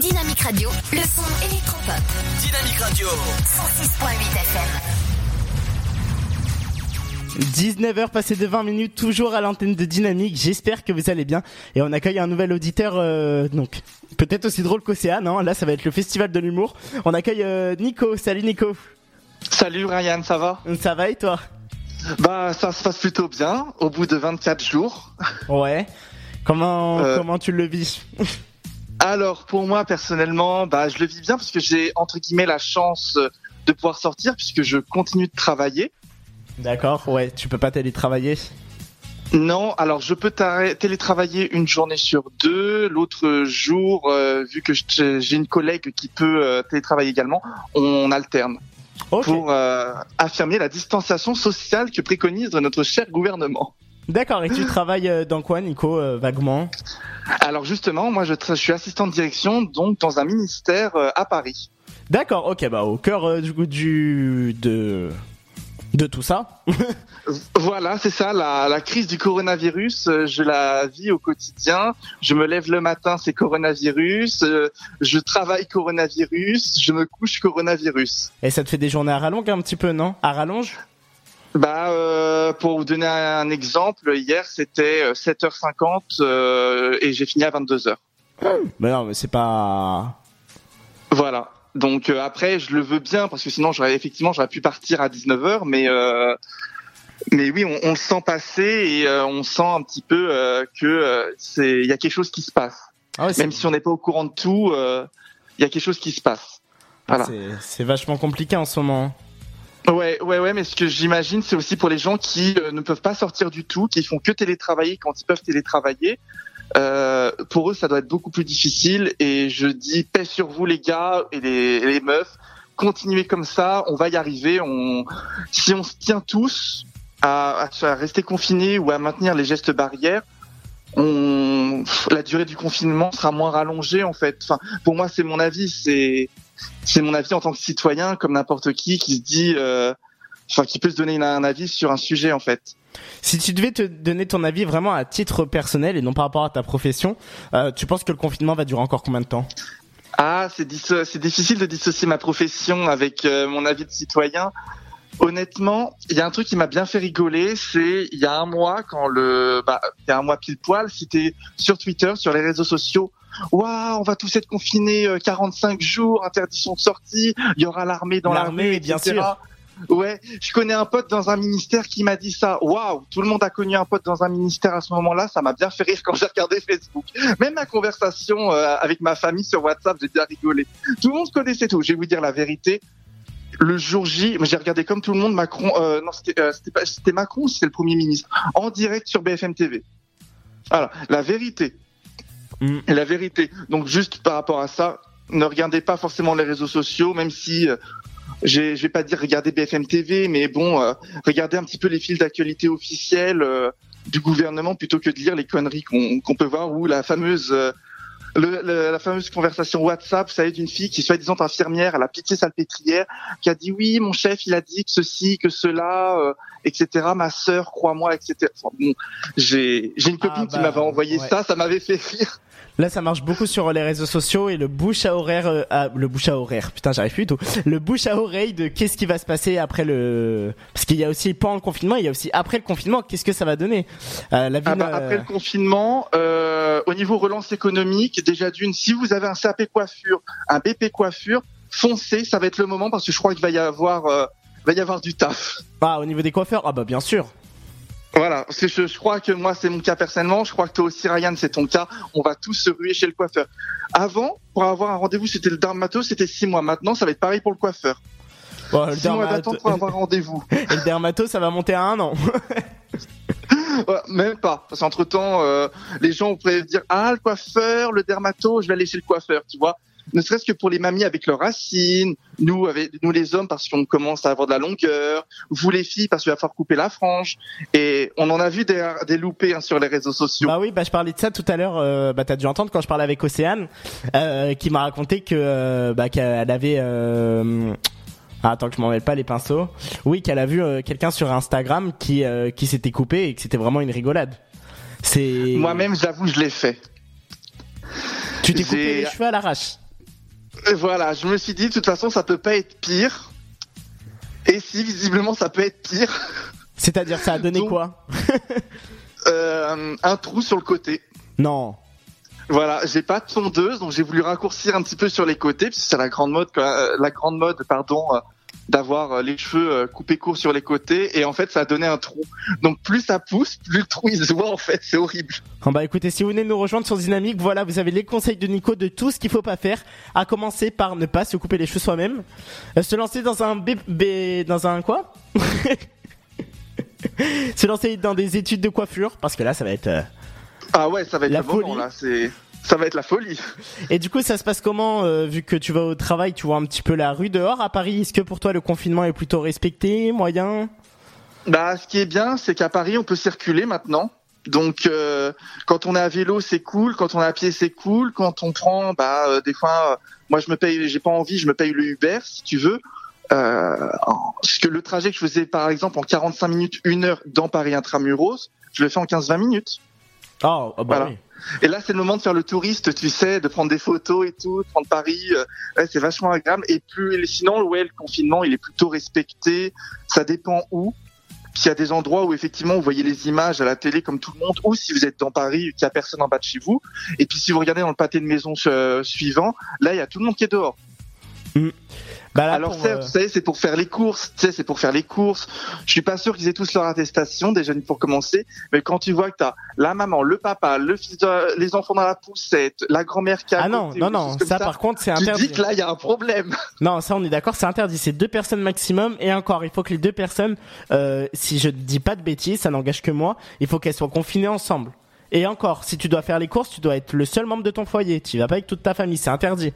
Dynamique Radio, le son électropop. Dynamique Radio. 106.8 FM. 19h passées de 20 minutes, toujours à l'antenne de Dynamique. J'espère que vous allez bien. Et on accueille un nouvel auditeur, euh, donc peut-être aussi drôle qu'Océane. Hein. Là, ça va être le festival de l'humour. On accueille euh, Nico. Salut Nico. Salut Ryan, ça va? Ça va et toi? Bah ça se passe plutôt bien, au bout de 24 jours. Ouais. Comment Euh. comment tu le vis? Alors pour moi personnellement, bah je le vis bien parce que j'ai entre guillemets la chance de pouvoir sortir puisque je continue de travailler. D'accord. Ouais. Tu peux pas télétravailler? Non, alors je peux télétravailler une journée sur deux. L'autre jour, euh, vu que j'ai une collègue qui peut euh, télétravailler également, on alterne pour euh, affirmer la distanciation sociale que préconise notre cher gouvernement. D'accord. Et tu travailles euh, dans quoi, Nico, euh, vaguement? Alors justement, moi je, je suis assistant de direction donc dans un ministère euh, à Paris. D'accord. Ok. Bah au cœur du du de de tout ça. Voilà, c'est ça, la, la crise du coronavirus, euh, je la vis au quotidien. Je me lève le matin, c'est coronavirus. euh, je travaille coronavirus. Je me couche coronavirus. Et ça te fait des journées à rallonge un petit peu, non? À rallonge? Bah, euh, pour vous donner un exemple, hier c'était euh, 7h50 euh, et j'ai fini à 22h. Mais non, mais c'est pas. Voilà. Donc euh, après, je le veux bien parce que sinon j'aurais effectivement j'aurais pu partir à 19h, mais euh, mais oui, on, on le sent passer et euh, on sent un petit peu que c'est il y a quelque chose qui se passe. Ah Même si on n'est pas au courant de tout, il y a quelque chose qui se passe. Voilà. C'est- C'est vachement compliqué en ce moment. Ouais, ouais, ouais, mais ce que j'imagine, c'est aussi pour les gens qui euh, ne peuvent pas sortir du tout, qui font que télétravailler quand ils peuvent télétravailler. Euh, pour eux, ça doit être beaucoup plus difficile. Et je dis paix sur vous, les gars et les, les meufs. Continuez comme ça, on va y arriver. On, si on se tient tous à, à- à rester confinés ou à maintenir les gestes barrières, on, la durée du confinement sera moins rallongée en fait. Enfin, pour moi, c'est mon avis. C'est c'est mon avis en tant que citoyen, comme n'importe qui, qui se dit, euh, enfin, qui peut se donner un avis sur un sujet en fait. Si tu devais te donner ton avis vraiment à titre personnel et non par rapport à ta profession, euh, tu penses que le confinement va durer encore combien de temps? Ah, c'est difficile de dissocier ma profession avec euh, mon avis de citoyen. Honnêtement, il y a un truc qui m'a bien fait rigoler, c'est il y a un mois quand le, bah, il y a un mois pile poil, c'était sur Twitter, sur les réseaux sociaux. Waouh, on va tous être confinés euh, 45 jours, interdiction de sortie, il y aura l'armée dans L'armée, bien sûr. Ouais, je connais un pote dans un ministère qui m'a dit ça. Waouh, tout le monde a connu un pote dans un ministère à ce moment-là. Ça m'a bien fait rire quand j'ai regardé Facebook. Même ma conversation euh, avec ma famille sur WhatsApp, j'ai bien rigolé. Tout le monde connaissait tout. Je vais vous dire la vérité. Le jour J, j'ai regardé comme tout le monde Macron. Euh, non, c'était euh, c'était Macron, ou c'était le premier ministre, en direct sur BFM TV. Voilà, la vérité. La vérité. Donc juste par rapport à ça, ne regardez pas forcément les réseaux sociaux, même si euh, je vais pas dire regarder BFM TV, mais bon, euh, regardez un petit peu les fils d'actualité officiels euh, du gouvernement plutôt que de lire les conneries qu'on qu'on peut voir ou la fameuse euh, le- le- la fameuse conversation WhatsApp, vous savez, d'une fille qui est soi-disant infirmière, elle a pitié salpêtrière, qui a dit oui, mon chef, il a dit que ceci, que cela, euh, etc. Ma sœur, crois-moi, etc. Enfin, bon, j'ai j'ai une copine qui bah, m'avait envoyé ouais. ça, ça m'avait fait rire. Là, ça marche beaucoup sur les réseaux sociaux et le bouche à horaire, euh, ah, le bouche à horaire. Putain, j'arrive plus du tout. Le bouche à oreille de qu'est-ce qui va se passer après le, parce qu'il y a aussi pendant le confinement, il y a aussi après le confinement. Qu'est-ce que ça va donner? Euh, La ville. Ah bah, euh, après le confinement, euh, au niveau relance économique, déjà d'une, si vous avez un CAP coiffure, un BP coiffure, foncez, ça va être le moment parce que je crois qu'il va y avoir, euh, va y avoir du taf. Ah, au niveau des coiffeurs, ah bah bien sûr. Voilà, parce que je, je crois que moi c'est mon cas personnellement, je crois que toi aussi Ryan c'est ton cas, on va tous se ruer chez le coiffeur. Avant, pour avoir un rendez-vous c'était le dermato, c'était six mois, maintenant ça va être pareil pour le coiffeur. Bon, le Six mois d'attente pour avoir un rendez-vous. Et le dermato, ça va monter à un an. Ouais, même pas, parce qu'entre temps, les gens pourraient dire ah le coiffeur, le dermato, je vais aller chez le coiffeur, tu vois. Ne serait-ce que pour les mamies avec leurs racines, nous avec nous les hommes parce qu'on commence à avoir de la longueur, vous les filles parce qu'il va falloir couper la frange. Et on en a vu des, des loupés hein, sur les réseaux sociaux. Bah oui, bah je parlais de ça tout à l'heure. Euh, bah t'as dû entendre quand je parlais avec Océane, euh, qui m'a raconté que euh, bah qu'elle avait. Ah, attends que je m'en mêle pas les pinceaux. Oui, qu'elle a vu euh, quelqu'un sur Instagram qui euh, qui s'était coupé et que c'était vraiment une rigolade. C'est. Moi-même, j'avoue, je l'ai fait. Tu t'es coupé les cheveux à l'arrache. Et voilà, je me suis dit de toute façon ça peut pas être pire. Et si visiblement ça peut être pire. C'est-à-dire ça a donné quoi? euh, Un trou sur le côté. Non. Voilà, j'ai pas de tondeuse, donc j'ai voulu raccourcir un petit peu sur les côtés, puisque c'est la grande mode, euh, la grande mode, pardon, euh, d'avoir euh, les cheveux coupés courts sur les côtés, et en fait, ça a donné un trou. Donc plus ça pousse, plus le trou il se voit en fait, c'est horrible. Bon bah écoutez, si vous venez nous rejoindre sur Dynamique, voilà, vous avez les conseils de Nico de tout ce qu'il faut pas faire, à commencer par ne pas se couper les cheveux soi-même, se lancer dans un B, B- dans un quoi? Se lancer dans des études de coiffure, parce que là, ça va être. Ah ouais, ça va être La le moment, folie. là, c'est, ça va être la folie. Et du coup, ça se passe comment euh, vu que tu vas au travail, tu vois un petit peu la rue dehors à Paris? Est-ce que pour toi le confinement est plutôt respecté, moyen? Bah, ce qui est bien, c'est qu'à Paris, on peut circuler maintenant. Donc, euh, quand on est à vélo, c'est cool. Quand on est à pied, c'est cool. Quand on prend, bah, euh, des fois, euh, moi, je me paye, j'ai pas envie, je me paye le Uber, si tu veux. Parce que le trajet que je faisais, par exemple, en 45 minutes, une heure dans Paris intramuros, je le fais en 15-20 minutes. Oh, bah Voilà. oui. Et là, c'est le moment de faire le touriste, tu sais, de prendre des photos et tout, de prendre Paris. euh, ouais, c'est vachement agréable. Et plus, sinon, ouais, le confinement, il est plutôt respecté. Ça dépend où. S'il y a des endroits où effectivement vous voyez les images à la télé comme tout le monde, ou si vous êtes dans Paris, qu'il y a personne en bas de chez vous. Et puis si vous regardez dans le pâté de maison euh, suivant, là il y a tout le monde qui est dehors. Bah là, Alors certes, euh, vous savez, c'est pour faire les courses, tu sais, c'est pour faire les courses. Je suis pas sûr qu'ils aient tous leur attestation, déjà pour commencer, mais quand tu vois que t'as la maman, le papa, le fils, de- les enfants dans la poussette, la grand-mère qui a Ah non, non, non, ça, par contre, c'est Tu te interdit. dis que là, il y a un problème. Non, ça on est d'accord, c'est interdit. C'est deux personnes maximum et encore, il faut que les deux personnes, euh, si je dis pas de bêtises, ça n'engage que moi, il faut qu'elles soient confinées ensemble. Et encore, si tu dois faire les courses, tu dois être le seul membre de ton foyer. Tu vas pas avec toute ta famille, c'est interdit.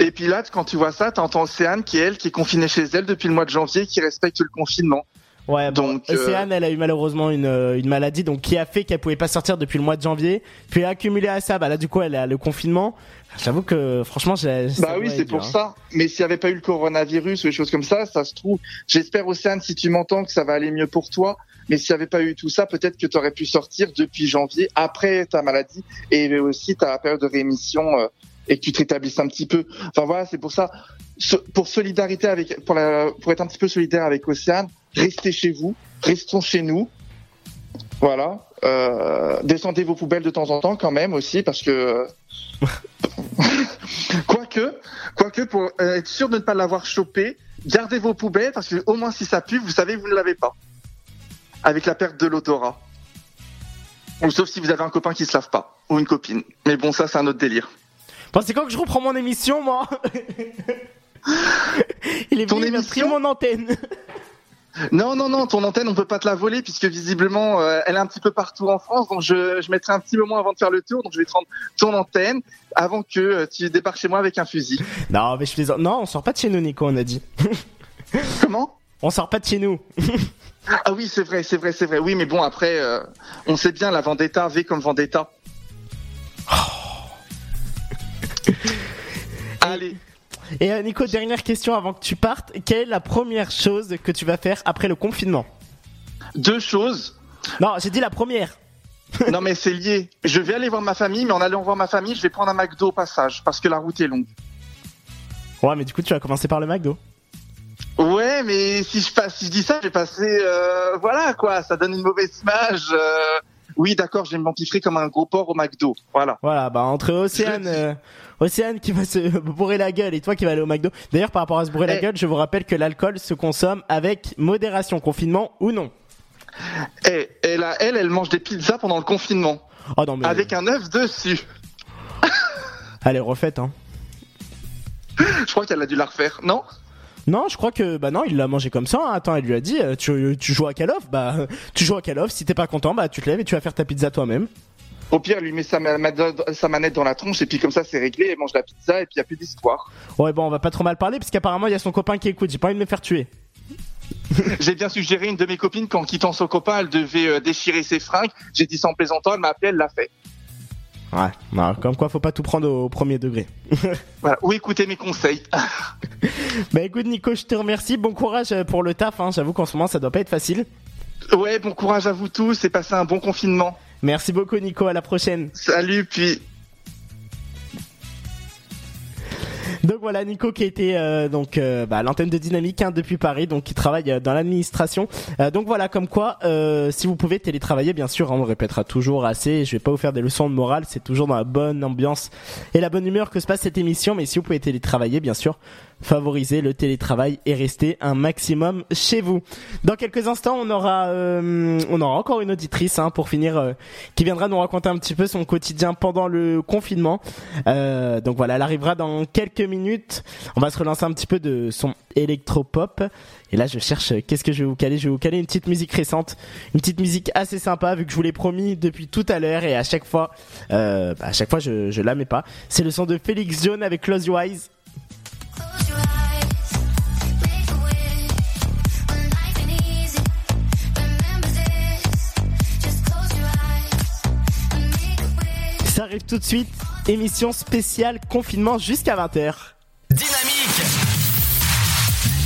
Et puis là, quand tu vois ça, t'entends Océane qui est elle, qui est confinée chez elle depuis le mois de janvier, qui respecte le confinement. Ouais, bon, Donc, euh, Océane, elle a eu malheureusement une, euh, une maladie, donc qui a fait qu'elle pouvait pas sortir depuis le mois de janvier. Puis accumulé à ça, bah là du coup, elle a le confinement. J'avoue que franchement, j'ai. Bah oui, c'est pour hein. ça. Mais s'il n'y avait pas eu le coronavirus ou des choses comme ça, ça se trouve. J'espère, Océane, si tu m'entends, que ça va aller mieux pour toi. Mais s'il n'y avait pas eu tout ça, peut-être que tu aurais pu sortir depuis janvier, après ta maladie, et aussi ta période de rémission, euh, et que tu te un petit peu. Enfin voilà, c'est pour ça. Pour solidarité avec, pour, être un petit peu solidaire avec Océane, restez chez vous, restons chez nous. Voilà. Euh, descendez vos poubelles de temps en temps quand même aussi, parce que Quoique, quoique pour euh, être sûr de ne pas l'avoir chopé, gardez vos poubelles parce que au moins si ça pue, vous savez vous ne l'avez pas. Avec la perte de l'odorat. Ou sauf si vous avez un copain qui se lave pas ou une copine. Mais bon, ça c'est un autre délire. C'est quand que je reprends mon émission, moi Il est Ton venu, émission mon antenne. Non, non, non, ton antenne on peut pas te la voler puisque visiblement euh, elle est un petit peu partout en France. Donc je, je mettrai un petit moment avant de faire le tour. Donc je vais te rendre ton antenne avant que euh, tu débarques chez moi avec un fusil. Non, mais je plaisante. Non, on sort pas de chez nous, Nico, on a dit. Comment? On sort pas de chez nous. Ah oui, c'est vrai, c'est vrai, c'est vrai. Oui, mais bon après, euh, on sait bien la Vendetta, V comme Vendetta. Allez. Et euh, Nico, dernière question avant que tu partes. Quelle est la première chose que tu vas faire après le confinement? Deux choses. Non, j'ai dit la première. non mais c'est lié. Je vais aller voir ma famille, mais en allant voir ma famille, je vais prendre un McDo au passage parce que la route est longue. Ouais, mais du coup, tu vas commencer par le McDo. Ouais, mais si je passe, si je dis ça, je vais passer, euh, voilà quoi, ça donne une mauvaise image. euh. Oui, d'accord, je vais m'empiffrer comme un gros porc au McDo. Voilà. Voilà, bah entre Océane, euh, Océane qui va se bourrer la gueule et toi qui vas aller au McDo. D'ailleurs, par rapport à se bourrer la Eh. gueule, je vous rappelle que l'alcool se consomme avec modération, confinement ou non. Et elle, a- elle, elle mange des pizzas pendant le confinement. Oh non mais. Avec un œuf dessus. Allez, refaites hein. Je crois qu'elle a dû la refaire, non? Non, je crois que bah non, il l'a mangé comme ça. hein. Attends, elle lui a dit, euh, tu, tu joues à Call of, bah tu joues à Call of. Si t'es pas content, bah tu te lèves et tu vas faire ta pizza toi-même. Au pire, elle lui met sa, ma- ma- sa manette dans la tronche et puis comme ça, c'est réglé. Elle mange la pizza et puis il y a plus d'histoire. Ouais, bon, on va pas trop mal parler parce qu'apparemment il y a son copain qui écoute. J'ai pas envie de me faire tuer. J'ai bien suggéré une de mes copines qu'en quittant son copain, elle devait euh, déchirer ses fringues. J'ai dit sans plaisantant, elle m'a appelé, elle l'a fait. Ouais, non, comme quoi faut pas tout prendre au premier degré. Voilà. Ou écoutez mes conseils. Bah écoute Nico, je te remercie. Bon courage euh, pour le taf. Hein. J'avoue qu'en ce moment ça doit pas être facile. Ouais, bon courage à vous tous et passez un bon confinement. Merci beaucoup Nico. À la prochaine. Salut, puis Donc voilà Nico qui était euh, donc euh, bah, l'antenne de Dynamique hein, depuis Paris, donc qui travaille euh, dans l'administration. Euh, donc voilà comme quoi, euh, si vous pouvez télétravailler, bien sûr, hein, on le répétera toujours assez. Je vais pas vous faire des leçons de morale, c'est toujours dans la bonne ambiance et la bonne humeur que se passe cette émission. Mais si vous pouvez télétravailler, bien sûr, favorisez le télétravail et restez un maximum chez vous. Dans quelques instants, on aura euh, on aura encore une auditrice hein, pour finir euh, qui viendra nous raconter un petit peu son quotidien pendant le confinement. Euh, donc voilà, elle arrivera dans quelques minutes. On va se relancer un petit peu de son électropop. Et là, je cherche euh, qu'est-ce que je vais vous caler? Je vais vous caler une petite musique récente, une petite musique assez sympa vu que je vous l'ai promis depuis tout à l'heure et à chaque fois, euh, bah, à chaque fois, je je la mets pas. C'est le son de Félix Jaune avec Close Your Eyes. Ça arrive tout de suite. Émission spéciale confinement jusqu'à 20h. Dynamique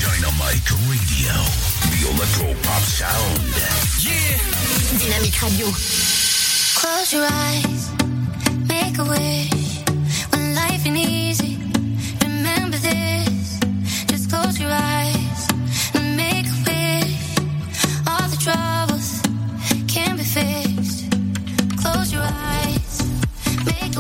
Dynamic Radio, the electro pop sound. Yeah Dynamique Radio. Close your eyes, make a wish.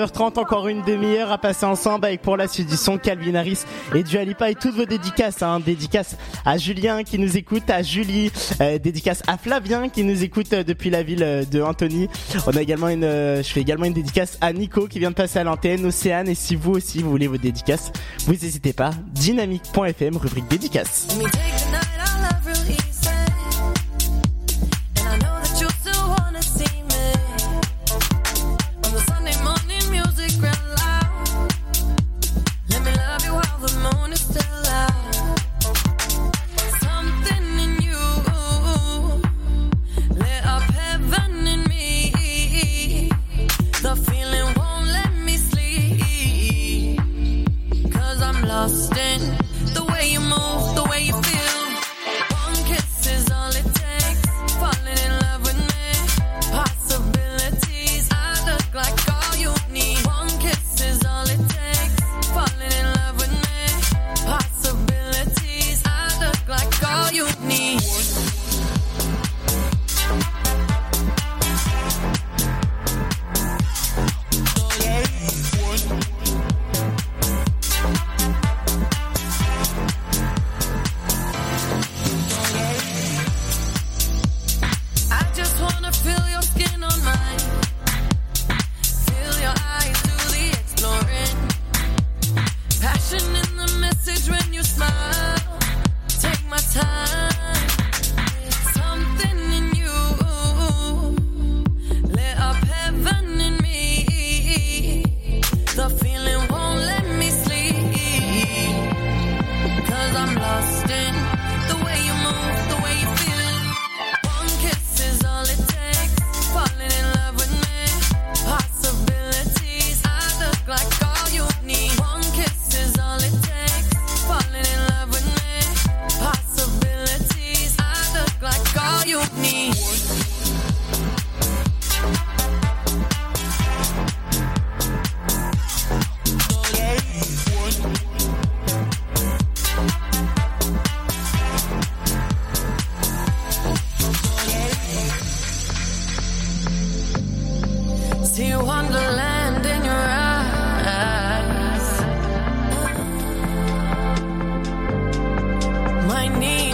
19h30, encore une demi-heure à passer ensemble avec pour la suite du son Calvin Harris et Dualipa et toutes vos dédicaces. Hein, dédicaces à Julien qui nous écoute, à Julie, euh, dédicace à Flavien qui nous écoute euh, depuis la ville euh, de Anthony. On a également une, euh, je fais également une dédicace à Nico qui vient de passer à l'antenne, Océane et si vous aussi vous voulez vos dédicaces, vous n'hésitez pas. Dynamique.fm rubrique dédicaces.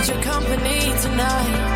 your company tonight.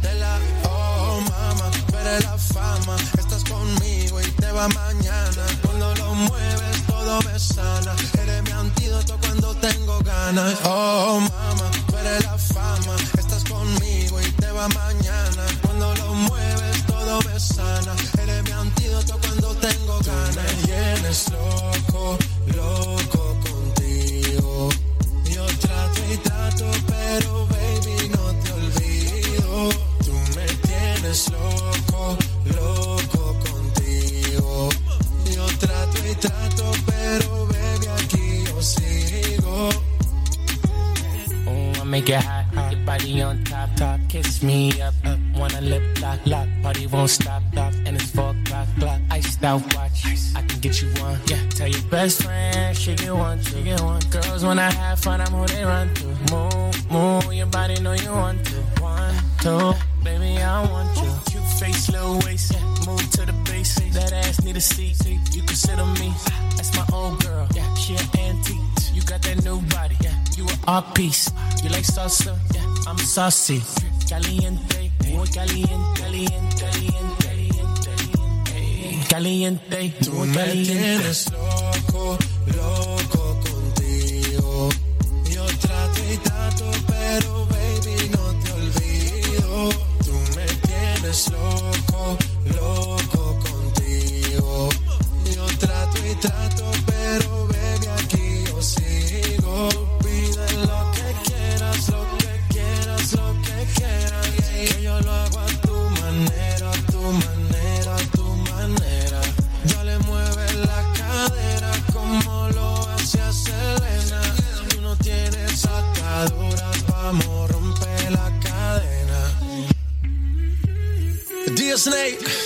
posse.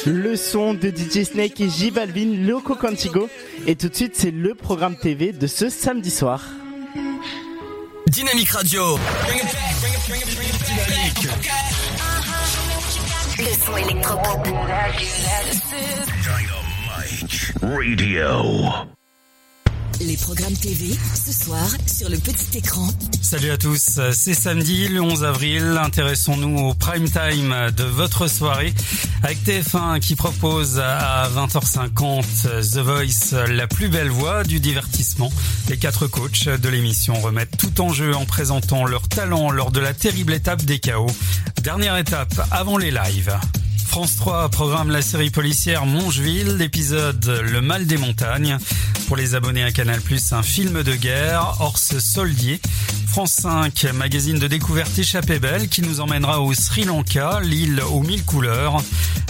Le son de DJ Snake et J Balvin, Loco Contigo. Et tout de suite, c'est le programme TV de ce samedi soir. Dynamique Radio. Le son électropop. Radio. Les programmes TV, ce soir, sur le petit écran. Salut à tous, c'est samedi le 11 avril, intéressons-nous au prime time de votre soirée avec TF1 qui propose à 20h50 The Voice, la plus belle voix du divertissement. Les quatre coachs de l'émission remettent tout en jeu en présentant leur talent lors de la terrible étape des chaos. Dernière étape avant les lives. France 3 programme la série policière Mongeville, l'épisode Le mal des montagnes. Pour les abonnés à Canal+, un film de guerre, Orse Soldier. France 5, magazine de découverte échappée belle qui nous emmènera au Sri Lanka, l'île aux mille couleurs.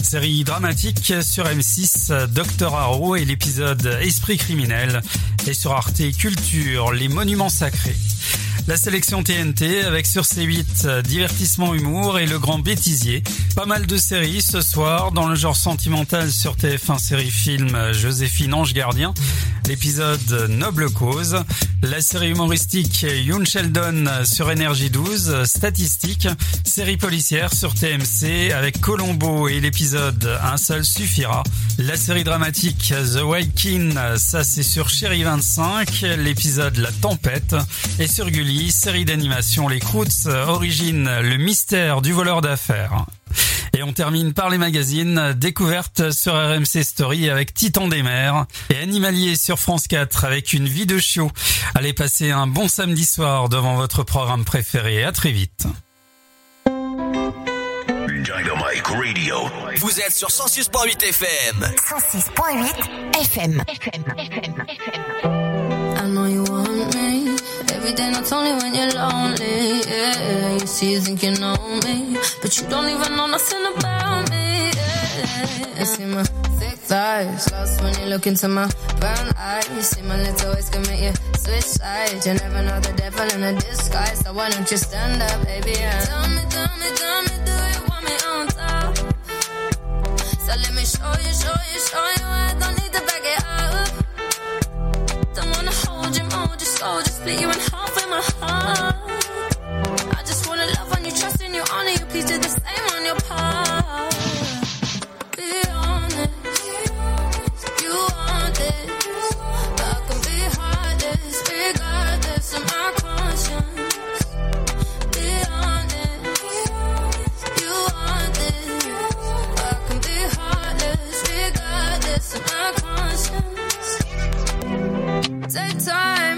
Série dramatique sur M6, Docteur Arrow et l'épisode Esprit criminel. Et sur Arte Culture, les monuments sacrés. La sélection TNT avec sur C8 divertissement humour et le grand bêtisier. Pas mal de séries ce soir dans le genre sentimental sur TF1 série film Joséphine Ange Gardien. L'épisode Noble Cause. La série humoristique Yoon Sheldon sur Énergie 12. Statistique. Série policière sur TMC avec Colombo et l'épisode Un seul suffira. La série dramatique The White King, ça c'est sur Chérie 25. L'épisode La Tempête. Et sur Gulli, série d'animation Les Croots, origine Le mystère du voleur d'affaires. Et on termine par les magazines, découverte sur RMC Story avec Titan des mers et Animalier sur France 4 avec une vie de chiot. Allez passer un bon samedi soir devant votre programme préféré. À très vite. Dynamic Radio. Vous êtes sur 106.8 FM. 106.8 FM. I know you want me every day, not only when you're lonely. Yeah, you see, you think you know me, but you don't even know nothing about me. Yeah, you see my thick thighs, lost when you look into my brown eyes. You see my little ways make you switch sides. You never know the devil in a disguise, so why don't you stand up, baby? And tell me, tell me, tell me, do you want me on top? So let me show you, show you, show you. I don't need to back it up. Slow, just split you in half with my heart. I just wanna love on you, trust in you, honor you, please do the same on your part. Be honest, you want this, but I can be heartless, regardless of my conscience. Be honest, you want this, but I can be heartless, regardless of my conscience. Take time,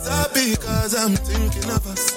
it's happy cause I'm thinking of us.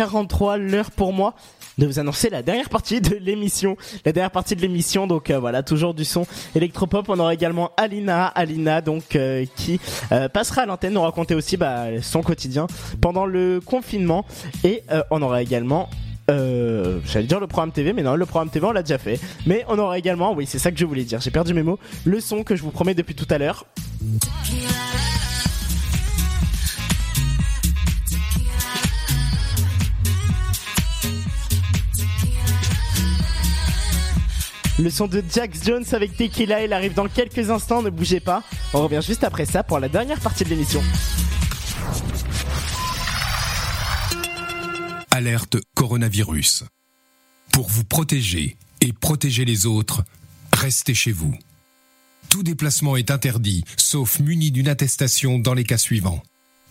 106.8 FM. 19h43, l'heure pour moi de vous annoncer la dernière partie de l'émission. La dernière partie de l'émission, donc euh, voilà, toujours du son électropop. On aura également Alina, Alina, donc euh, qui euh, passera à l'antenne nous raconter aussi bah, son quotidien pendant le confinement. Et on aura également j'allais dire le programme TV, mais non, le programme TV on l'a déjà fait. Mais on aura également, oui, c'est ça que je voulais dire. J'ai perdu mes mots. Le son que je vous promets depuis tout à l'heure. Le son de Jax Jones avec Tequila, il arrive dans quelques instants, ne bougez pas. On revient juste après ça pour la dernière partie de l'émission. Alerte coronavirus. Pour vous protéger et protéger les autres, restez chez vous. Tout déplacement est interdit, sauf muni d'une attestation dans les cas suivants.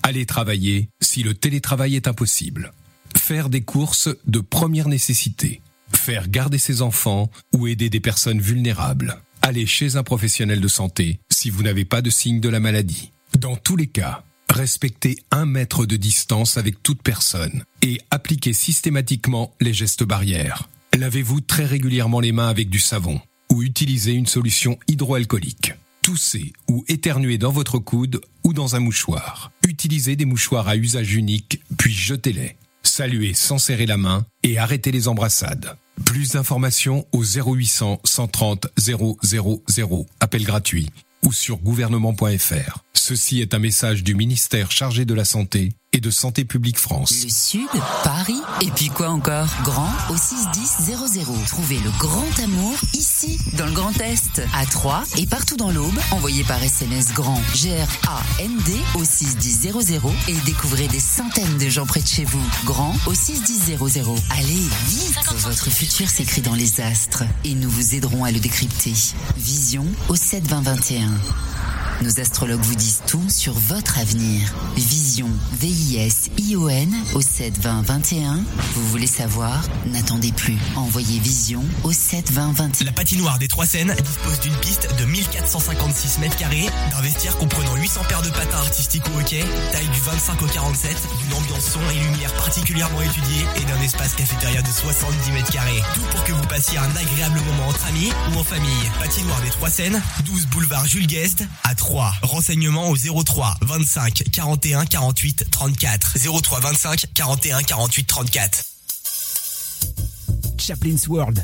Aller travailler si le télétravail est impossible. Faire des courses de première nécessité. Faire garder ses enfants ou aider des personnes vulnérables. Aller chez un professionnel de santé si vous n'avez pas de signe de la maladie. Dans tous les cas, respectez un mètre de distance avec toute personne et appliquez systématiquement les gestes barrières. Lavez-vous très régulièrement les mains avec du savon ou utilisez une solution hydroalcoolique. Toussez ou éternuez dans votre coude ou dans un mouchoir. Utilisez des mouchoirs à usage unique, puis jetez-les. Saluez sans serrer la main et arrêtez les embrassades. Plus d'informations au 0800 130 000, appel gratuit, ou sur gouvernement.fr. Ceci est un message du ministère chargé de la Santé et de Santé publique France. Le Sud, Paris, et puis quoi encore? Grand au 61000. Trouvez le grand amour ici, dans le Grand Est, à Troyes et partout dans l'Aube. Envoyez par SMS grand G-R-A-N-D au 61000 et découvrez des centaines de gens près de chez vous. Grand au 61000. Allez, vite Votre futur s'écrit dans les astres et nous vous aiderons à le décrypter. Vision au 72021. Nos astrologues vous disent tout sur votre avenir. Vision, V-I-S-I-O-N au 7 20 21. Vous voulez savoir? N'attendez plus. Envoyez Vision au 7 20 21. La patinoire des Trois Seines dispose d'une piste de 1456 mètres carrés, d'un vestiaire comprenant 800 paires de patins artistiques au hockey, taille du 25 au 47, d'une ambiance son et lumière particulièrement étudiée et d'un espace cafétéria de 70 mètres carrés. Tout pour que vous passiez un agréable moment entre amis ou en famille. Patinoire des Trois Seines, 12 boulevard Jules Guest à 3. Renseignements au 03 25 41 48 34. 03 25 41 48 34. Chaplin's World.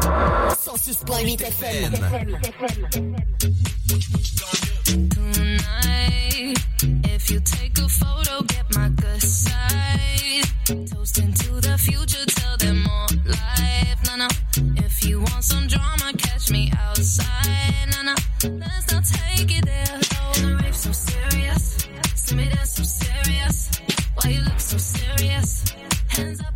Dynamique Radio. 106.8 FM. Tonight you take a photo, get my good side. The future, tell them more life. If you want some drama, catch me outside. Let's not take it there. Oh, the so serious. See me there so serious. Why you look so serious? Hands up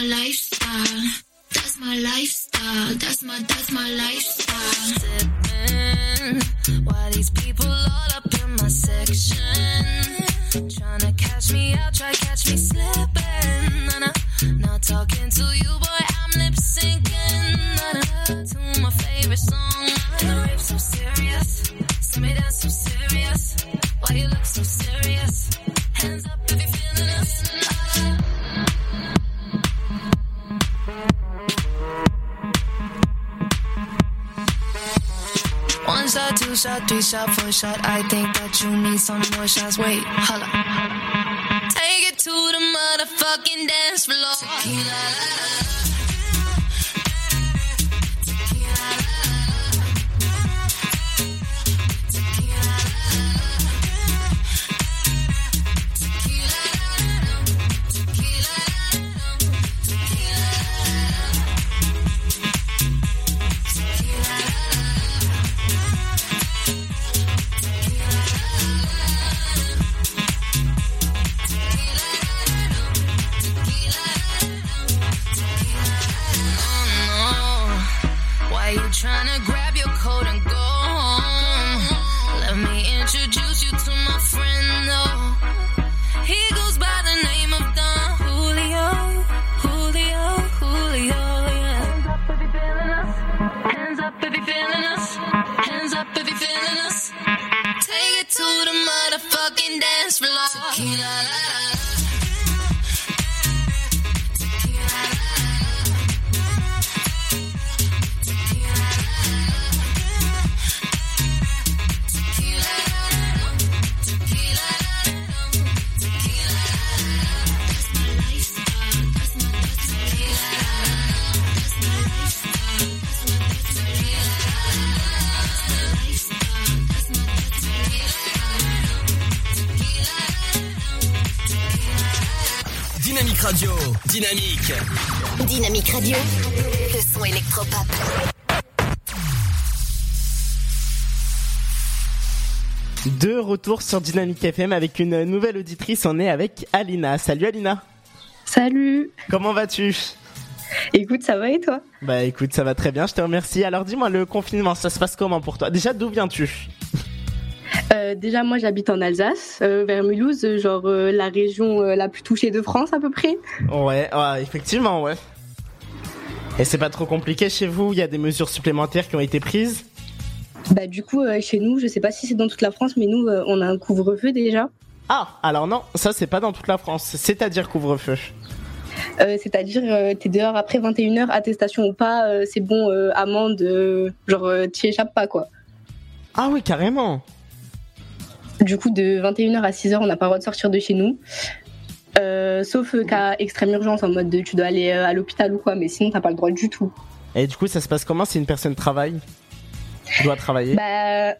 My lifestyle. That's my lifestyle. That's my that's my lifestyle. Sipping while these people all up in my section, tryna catch me out, try catch me slipping. Nah, nah. Not talking to you, boy. I'm lip syncing nah, nah, to my favorite song. The rape so serious. See me dance so serious. Why you look so serious? Hands up shot, two shot, three shot, four shot. I think that you need some more shots. Wait, holla. Take it to the motherfucking dance floor. Tequila. Retour sur Dynamique FM avec une nouvelle auditrice. On est avec Alina. Salut Alina. Salut. Comment vas-tu? Écoute, ça va et toi? Bah écoute, ça va très bien, je te remercie. Alors dis-moi, le confinement, ça se passe comment pour toi? Déjà, d'où viens-tu? Euh, Déjà, moi, j'habite en Alsace, euh, vers Mulhouse, genre euh, la région la plus touchée de France à peu près. Ouais, ouais, effectivement, ouais. Et c'est pas trop compliqué chez vous? Il y a des mesures supplémentaires qui ont été prises? Bah du coup, euh, chez nous, je sais pas si c'est dans toute la France, mais nous, euh, on a un couvre-feu déjà. Ah, alors non, ça c'est pas dans toute la France, c'est-à-dire couvre-feu. Euh, C'est-à-dire, euh, t'es dehors après 21h, attestation ou pas, euh, c'est bon, amende, genre t'y échappes pas quoi. Ah oui, carrément. Du coup, de 21h à 6h, on n'a pas le droit de sortir de chez nous. Sauf cas extrême urgence, en mode de, tu dois aller à l'hôpital ou quoi, mais sinon t'as pas le droit du tout. Et du coup, ça se passe comment si une personne travaille? Doit travailler Bah,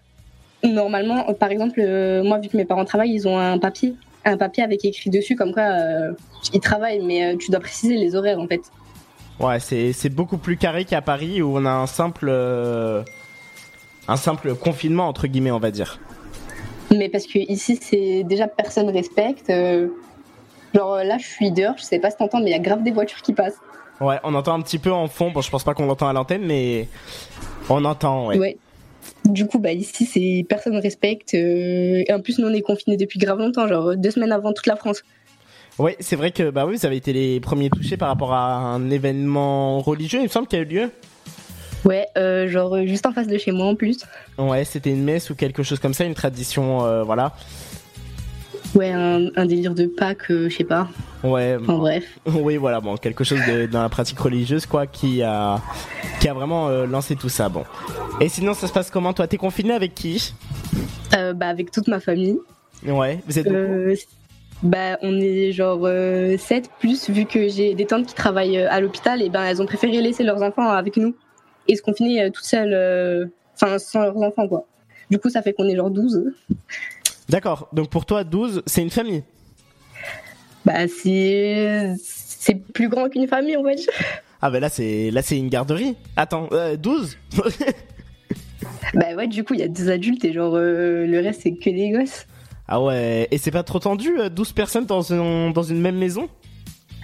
normalement, par exemple, euh, moi, vu que mes parents travaillent, ils ont un papier, un papier avec écrit dessus comme quoi euh, ils travaillent, mais euh, tu dois préciser les horaires en fait. Ouais, c'est c'est beaucoup plus carré qu'à Paris où on a un simple un simple confinement entre guillemets, on va dire. Mais parce que ici, c'est déjà personne respecte. genre là, je suis dehors, je sais pas si t'entends, mais il y a grave des voitures qui passent. Ouais, on entend un petit peu en fond. Bon, je pense pas qu'on l'entend à l'antenne, mais on entend. Ouais. Ouais. Du coup, bah ici, c'est personne ne respecte. euh, et en plus, nous, on est confinés depuis grave longtemps, genre deux semaines avant toute la France. Ouais, c'est vrai que bah oui, vous avez été les premiers touchés par rapport à un événement religieux, il me semble qu'il y a eu lieu. Ouais, euh, genre euh, juste en face de chez moi en plus. Ouais, c'était une messe ou quelque chose comme ça, une tradition, euh, voilà. Ouais, un, un délire de Pâques, euh, je sais pas. Ouais. Enfin, bref. Oui, voilà, bon, quelque chose de, dans la pratique religieuse, quoi, qui a, qui a vraiment euh, lancé tout ça, bon. Et sinon, ça se passe comment, toi T'es confiné avec qui? Euh, bah avec toute ma famille. Ouais, vous êtes bah on est genre 7 plus vu que j'ai des tantes qui travaillent à l'hôpital et ben elles ont préféré laisser leurs enfants avec nous et se confiner toutes seules enfin sans leurs enfants quoi. Du coup ça fait qu'on est genre 12. D'accord, donc pour toi, 12, c'est une famille Bah c'est c'est plus grand qu'une famille on va dire. Ah, bah là, c'est là c'est une garderie. Attends, euh, 12 Bah ouais du coup il y a deux adultes et genre euh, le reste c'est que des gosses. Ah ouais, et c'est pas trop tendu, euh, 12 personnes dans, un- dans une même maison?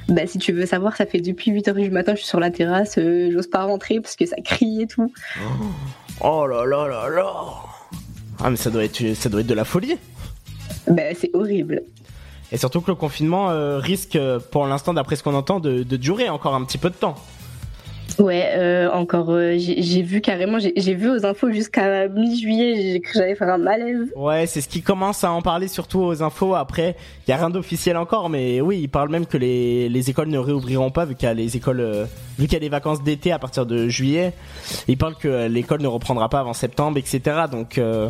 Bah si tu veux savoir ça fait depuis 8h du matin je suis sur la terrasse, euh, j'ose pas rentrer parce que ça crie et tout. Oh là là là là Ah, mais ça doit être, ça doit être de la folie Bah c'est horrible. Et surtout que le confinement euh, risque, euh, pour l'instant, d'après ce qu'on entend, de, de durer encore un petit peu de temps. Ouais, euh, encore, euh, j'ai j'ai vu carrément, j'ai vu aux infos jusqu'à mi-juillet, j'ai cru que j'allais faire un malaise. Ouais, c'est ce qui commence à en parler surtout aux infos. Après, il y a rien d'officiel encore, mais oui, ils parlent même que les, les écoles ne réouvriront pas vu qu'il y a les écoles, euh, vu qu'il y a les vacances d'été à partir de juillet. Ils parlent que euh, l'école ne reprendra pas avant septembre, etc. Donc, euh,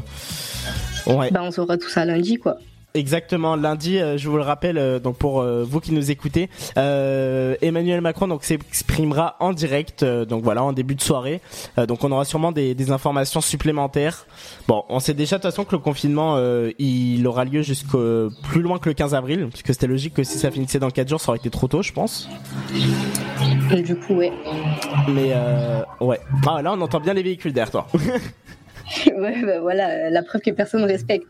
ouais. Bah, on saura tout ça lundi, quoi. Exactement, lundi, euh, je vous le rappelle, euh, donc pour euh, vous qui nous écoutez, euh, Emmanuel Macron donc s'exprimera en direct, donc voilà, en début de soirée. Donc on aura sûrement des, des informations supplémentaires. Bon, on sait déjà de toute façon que le confinement, euh, il aura lieu jusqu'au plus loin que le 15 avril, puisque c'était logique que si ça finissait dans 4 jours, ça aurait été trop tôt, je pense. Et du coup, ouais. Mais euh, ouais, ah là on entend bien les véhicules derrière toi. ouais, bah voilà, la preuve que personne ne respecte.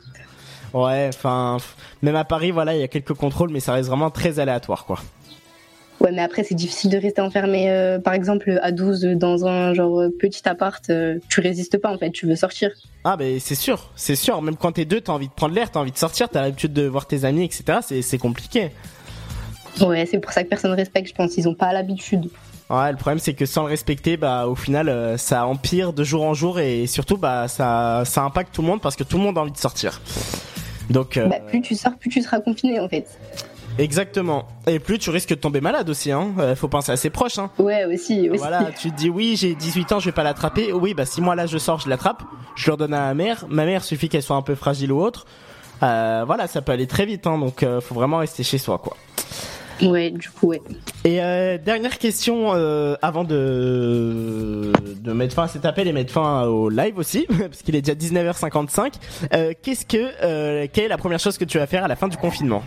Ouais, enfin, même à Paris, voilà, il y a quelques contrôles, mais ça reste vraiment très aléatoire, quoi. Ouais, mais après, c'est difficile de rester enfermé, euh, par exemple, à 12 dans un genre euh, petit appart. euh, tu résistes pas, en fait, tu veux sortir. Ah ben c'est sûr, c'est sûr. Même quand t'es deux, t'as envie de prendre l'air, t'as envie de sortir, t'as l'habitude de voir tes amis, etc. C'est compliqué. Ouais, c'est pour ça que personne ne respecte, je pense. Ils ont pas l'habitude. Ouais, le problème c'est que sans le respecter, bah au final euh, ça empire de jour en jour et surtout bah ça ça impacte tout le monde parce que tout le monde a envie de sortir. Donc euh, Bah, plus tu sors, plus tu seras confiné, en fait. exactement. Et plus tu risques de tomber malade aussi. Hein. Euh, faut penser à ses proches. Hein. Ouais, aussi, aussi. Voilà, tu te dis oui, j'ai 18 ans, je vais pas l'attraper. Oui, bah si moi là je sors, je l'attrape, je le redonne à ma mère. Ma mère suffit qu'elle soit un peu fragile ou autre. Voilà, ça peut aller très vite, hein, donc faut vraiment rester chez soi, quoi. Ouais, du coup, ouais. Et euh, dernière question euh, avant de de mettre fin à cet appel et mettre fin au live aussi, parce qu'il est déjà 19h55. Euh, Qu'est-ce que euh, quelle est la première chose que tu vas faire à la fin du confinement?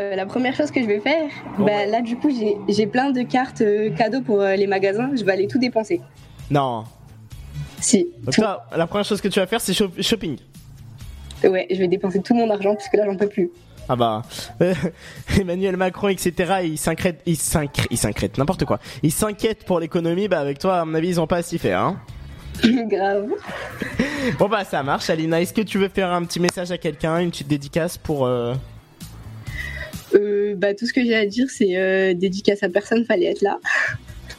Euh, la première chose que je vais faire, bah là, du coup, j'ai- j'ai plein de cartes cadeaux pour euh, les magasins. Je vais aller tout dépenser. Non. Si. Donc là, la première chose que tu vas faire, c'est shop- shopping. Ouais, je vais dépenser tout mon argent puisque là, j'en peux plus. Ah bah euh, Emmanuel Macron etc il s'inquiète il s'inquiète il s'inquiète n'importe quoi il s'inquiète pour l'économie bah avec toi à mon avis ils ont pas à s'y faire hein Grave. bon bah ça marche Alina est-ce que tu veux faire un petit message à quelqu'un une petite dédicace pour euh... Euh, bah, tout ce que j'ai à dire, c'est euh, dédicace à personne, fallait être là.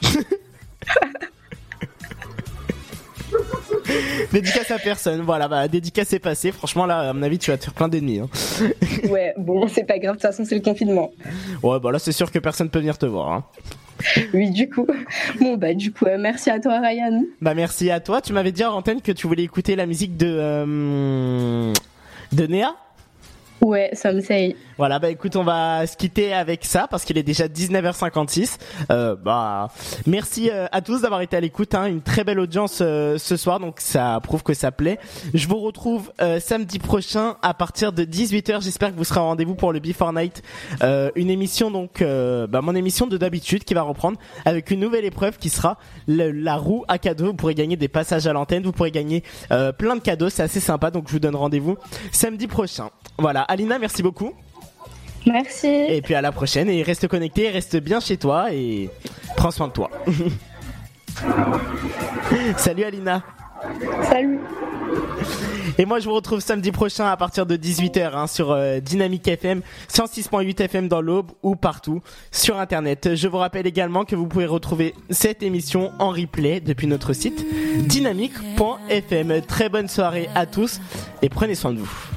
dédicace à personne voilà bah dédicace est passée franchement là à mon avis tu vas te faire plein d'ennemis hein. ouais, bon, c'est pas grave, de toute façon, c'est le confinement. ouais bah là c'est sûr que personne peut venir te voir hein. Oui, du coup. Bon, bah, du coup, euh, merci à toi, Ryan. bah merci à toi tu m'avais dit en antenne que tu voulais écouter la musique de euh... de Néa Ouais, ça me say. Voilà, bah écoute, on va se quitter avec ça parce qu'il est déjà 19h56. Euh, bah, merci euh, à tous d'avoir été à l'écoute. Hein, une très belle audience euh, ce soir, donc ça prouve que ça plaît. Je vous retrouve euh, samedi prochain à partir de 18h. J'espère que vous serez au rendez-vous pour le Before Night, euh, une émission donc, euh, bah, mon émission de d'habitude qui va reprendre avec une nouvelle épreuve qui sera la roue à cadeaux. Vous pourrez gagner des passages à l'antenne, vous pourrez gagner plein de cadeaux. C'est assez sympa, donc je vous donne rendez-vous samedi prochain. Voilà, Alina, merci beaucoup. Merci. Et puis à la prochaine et reste connecté, reste bien chez toi et prends soin de toi. Salut Alina. Salut. Et moi, je vous retrouve samedi prochain à partir de 18h hein, sur euh, Dynamique FM, 106.8 FM dans l'Aube ou partout sur Internet. Je vous rappelle également que vous pouvez retrouver cette émission en replay depuis notre site dynamique.fm. Très bonne soirée à tous et prenez soin de vous.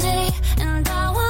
one day, and I will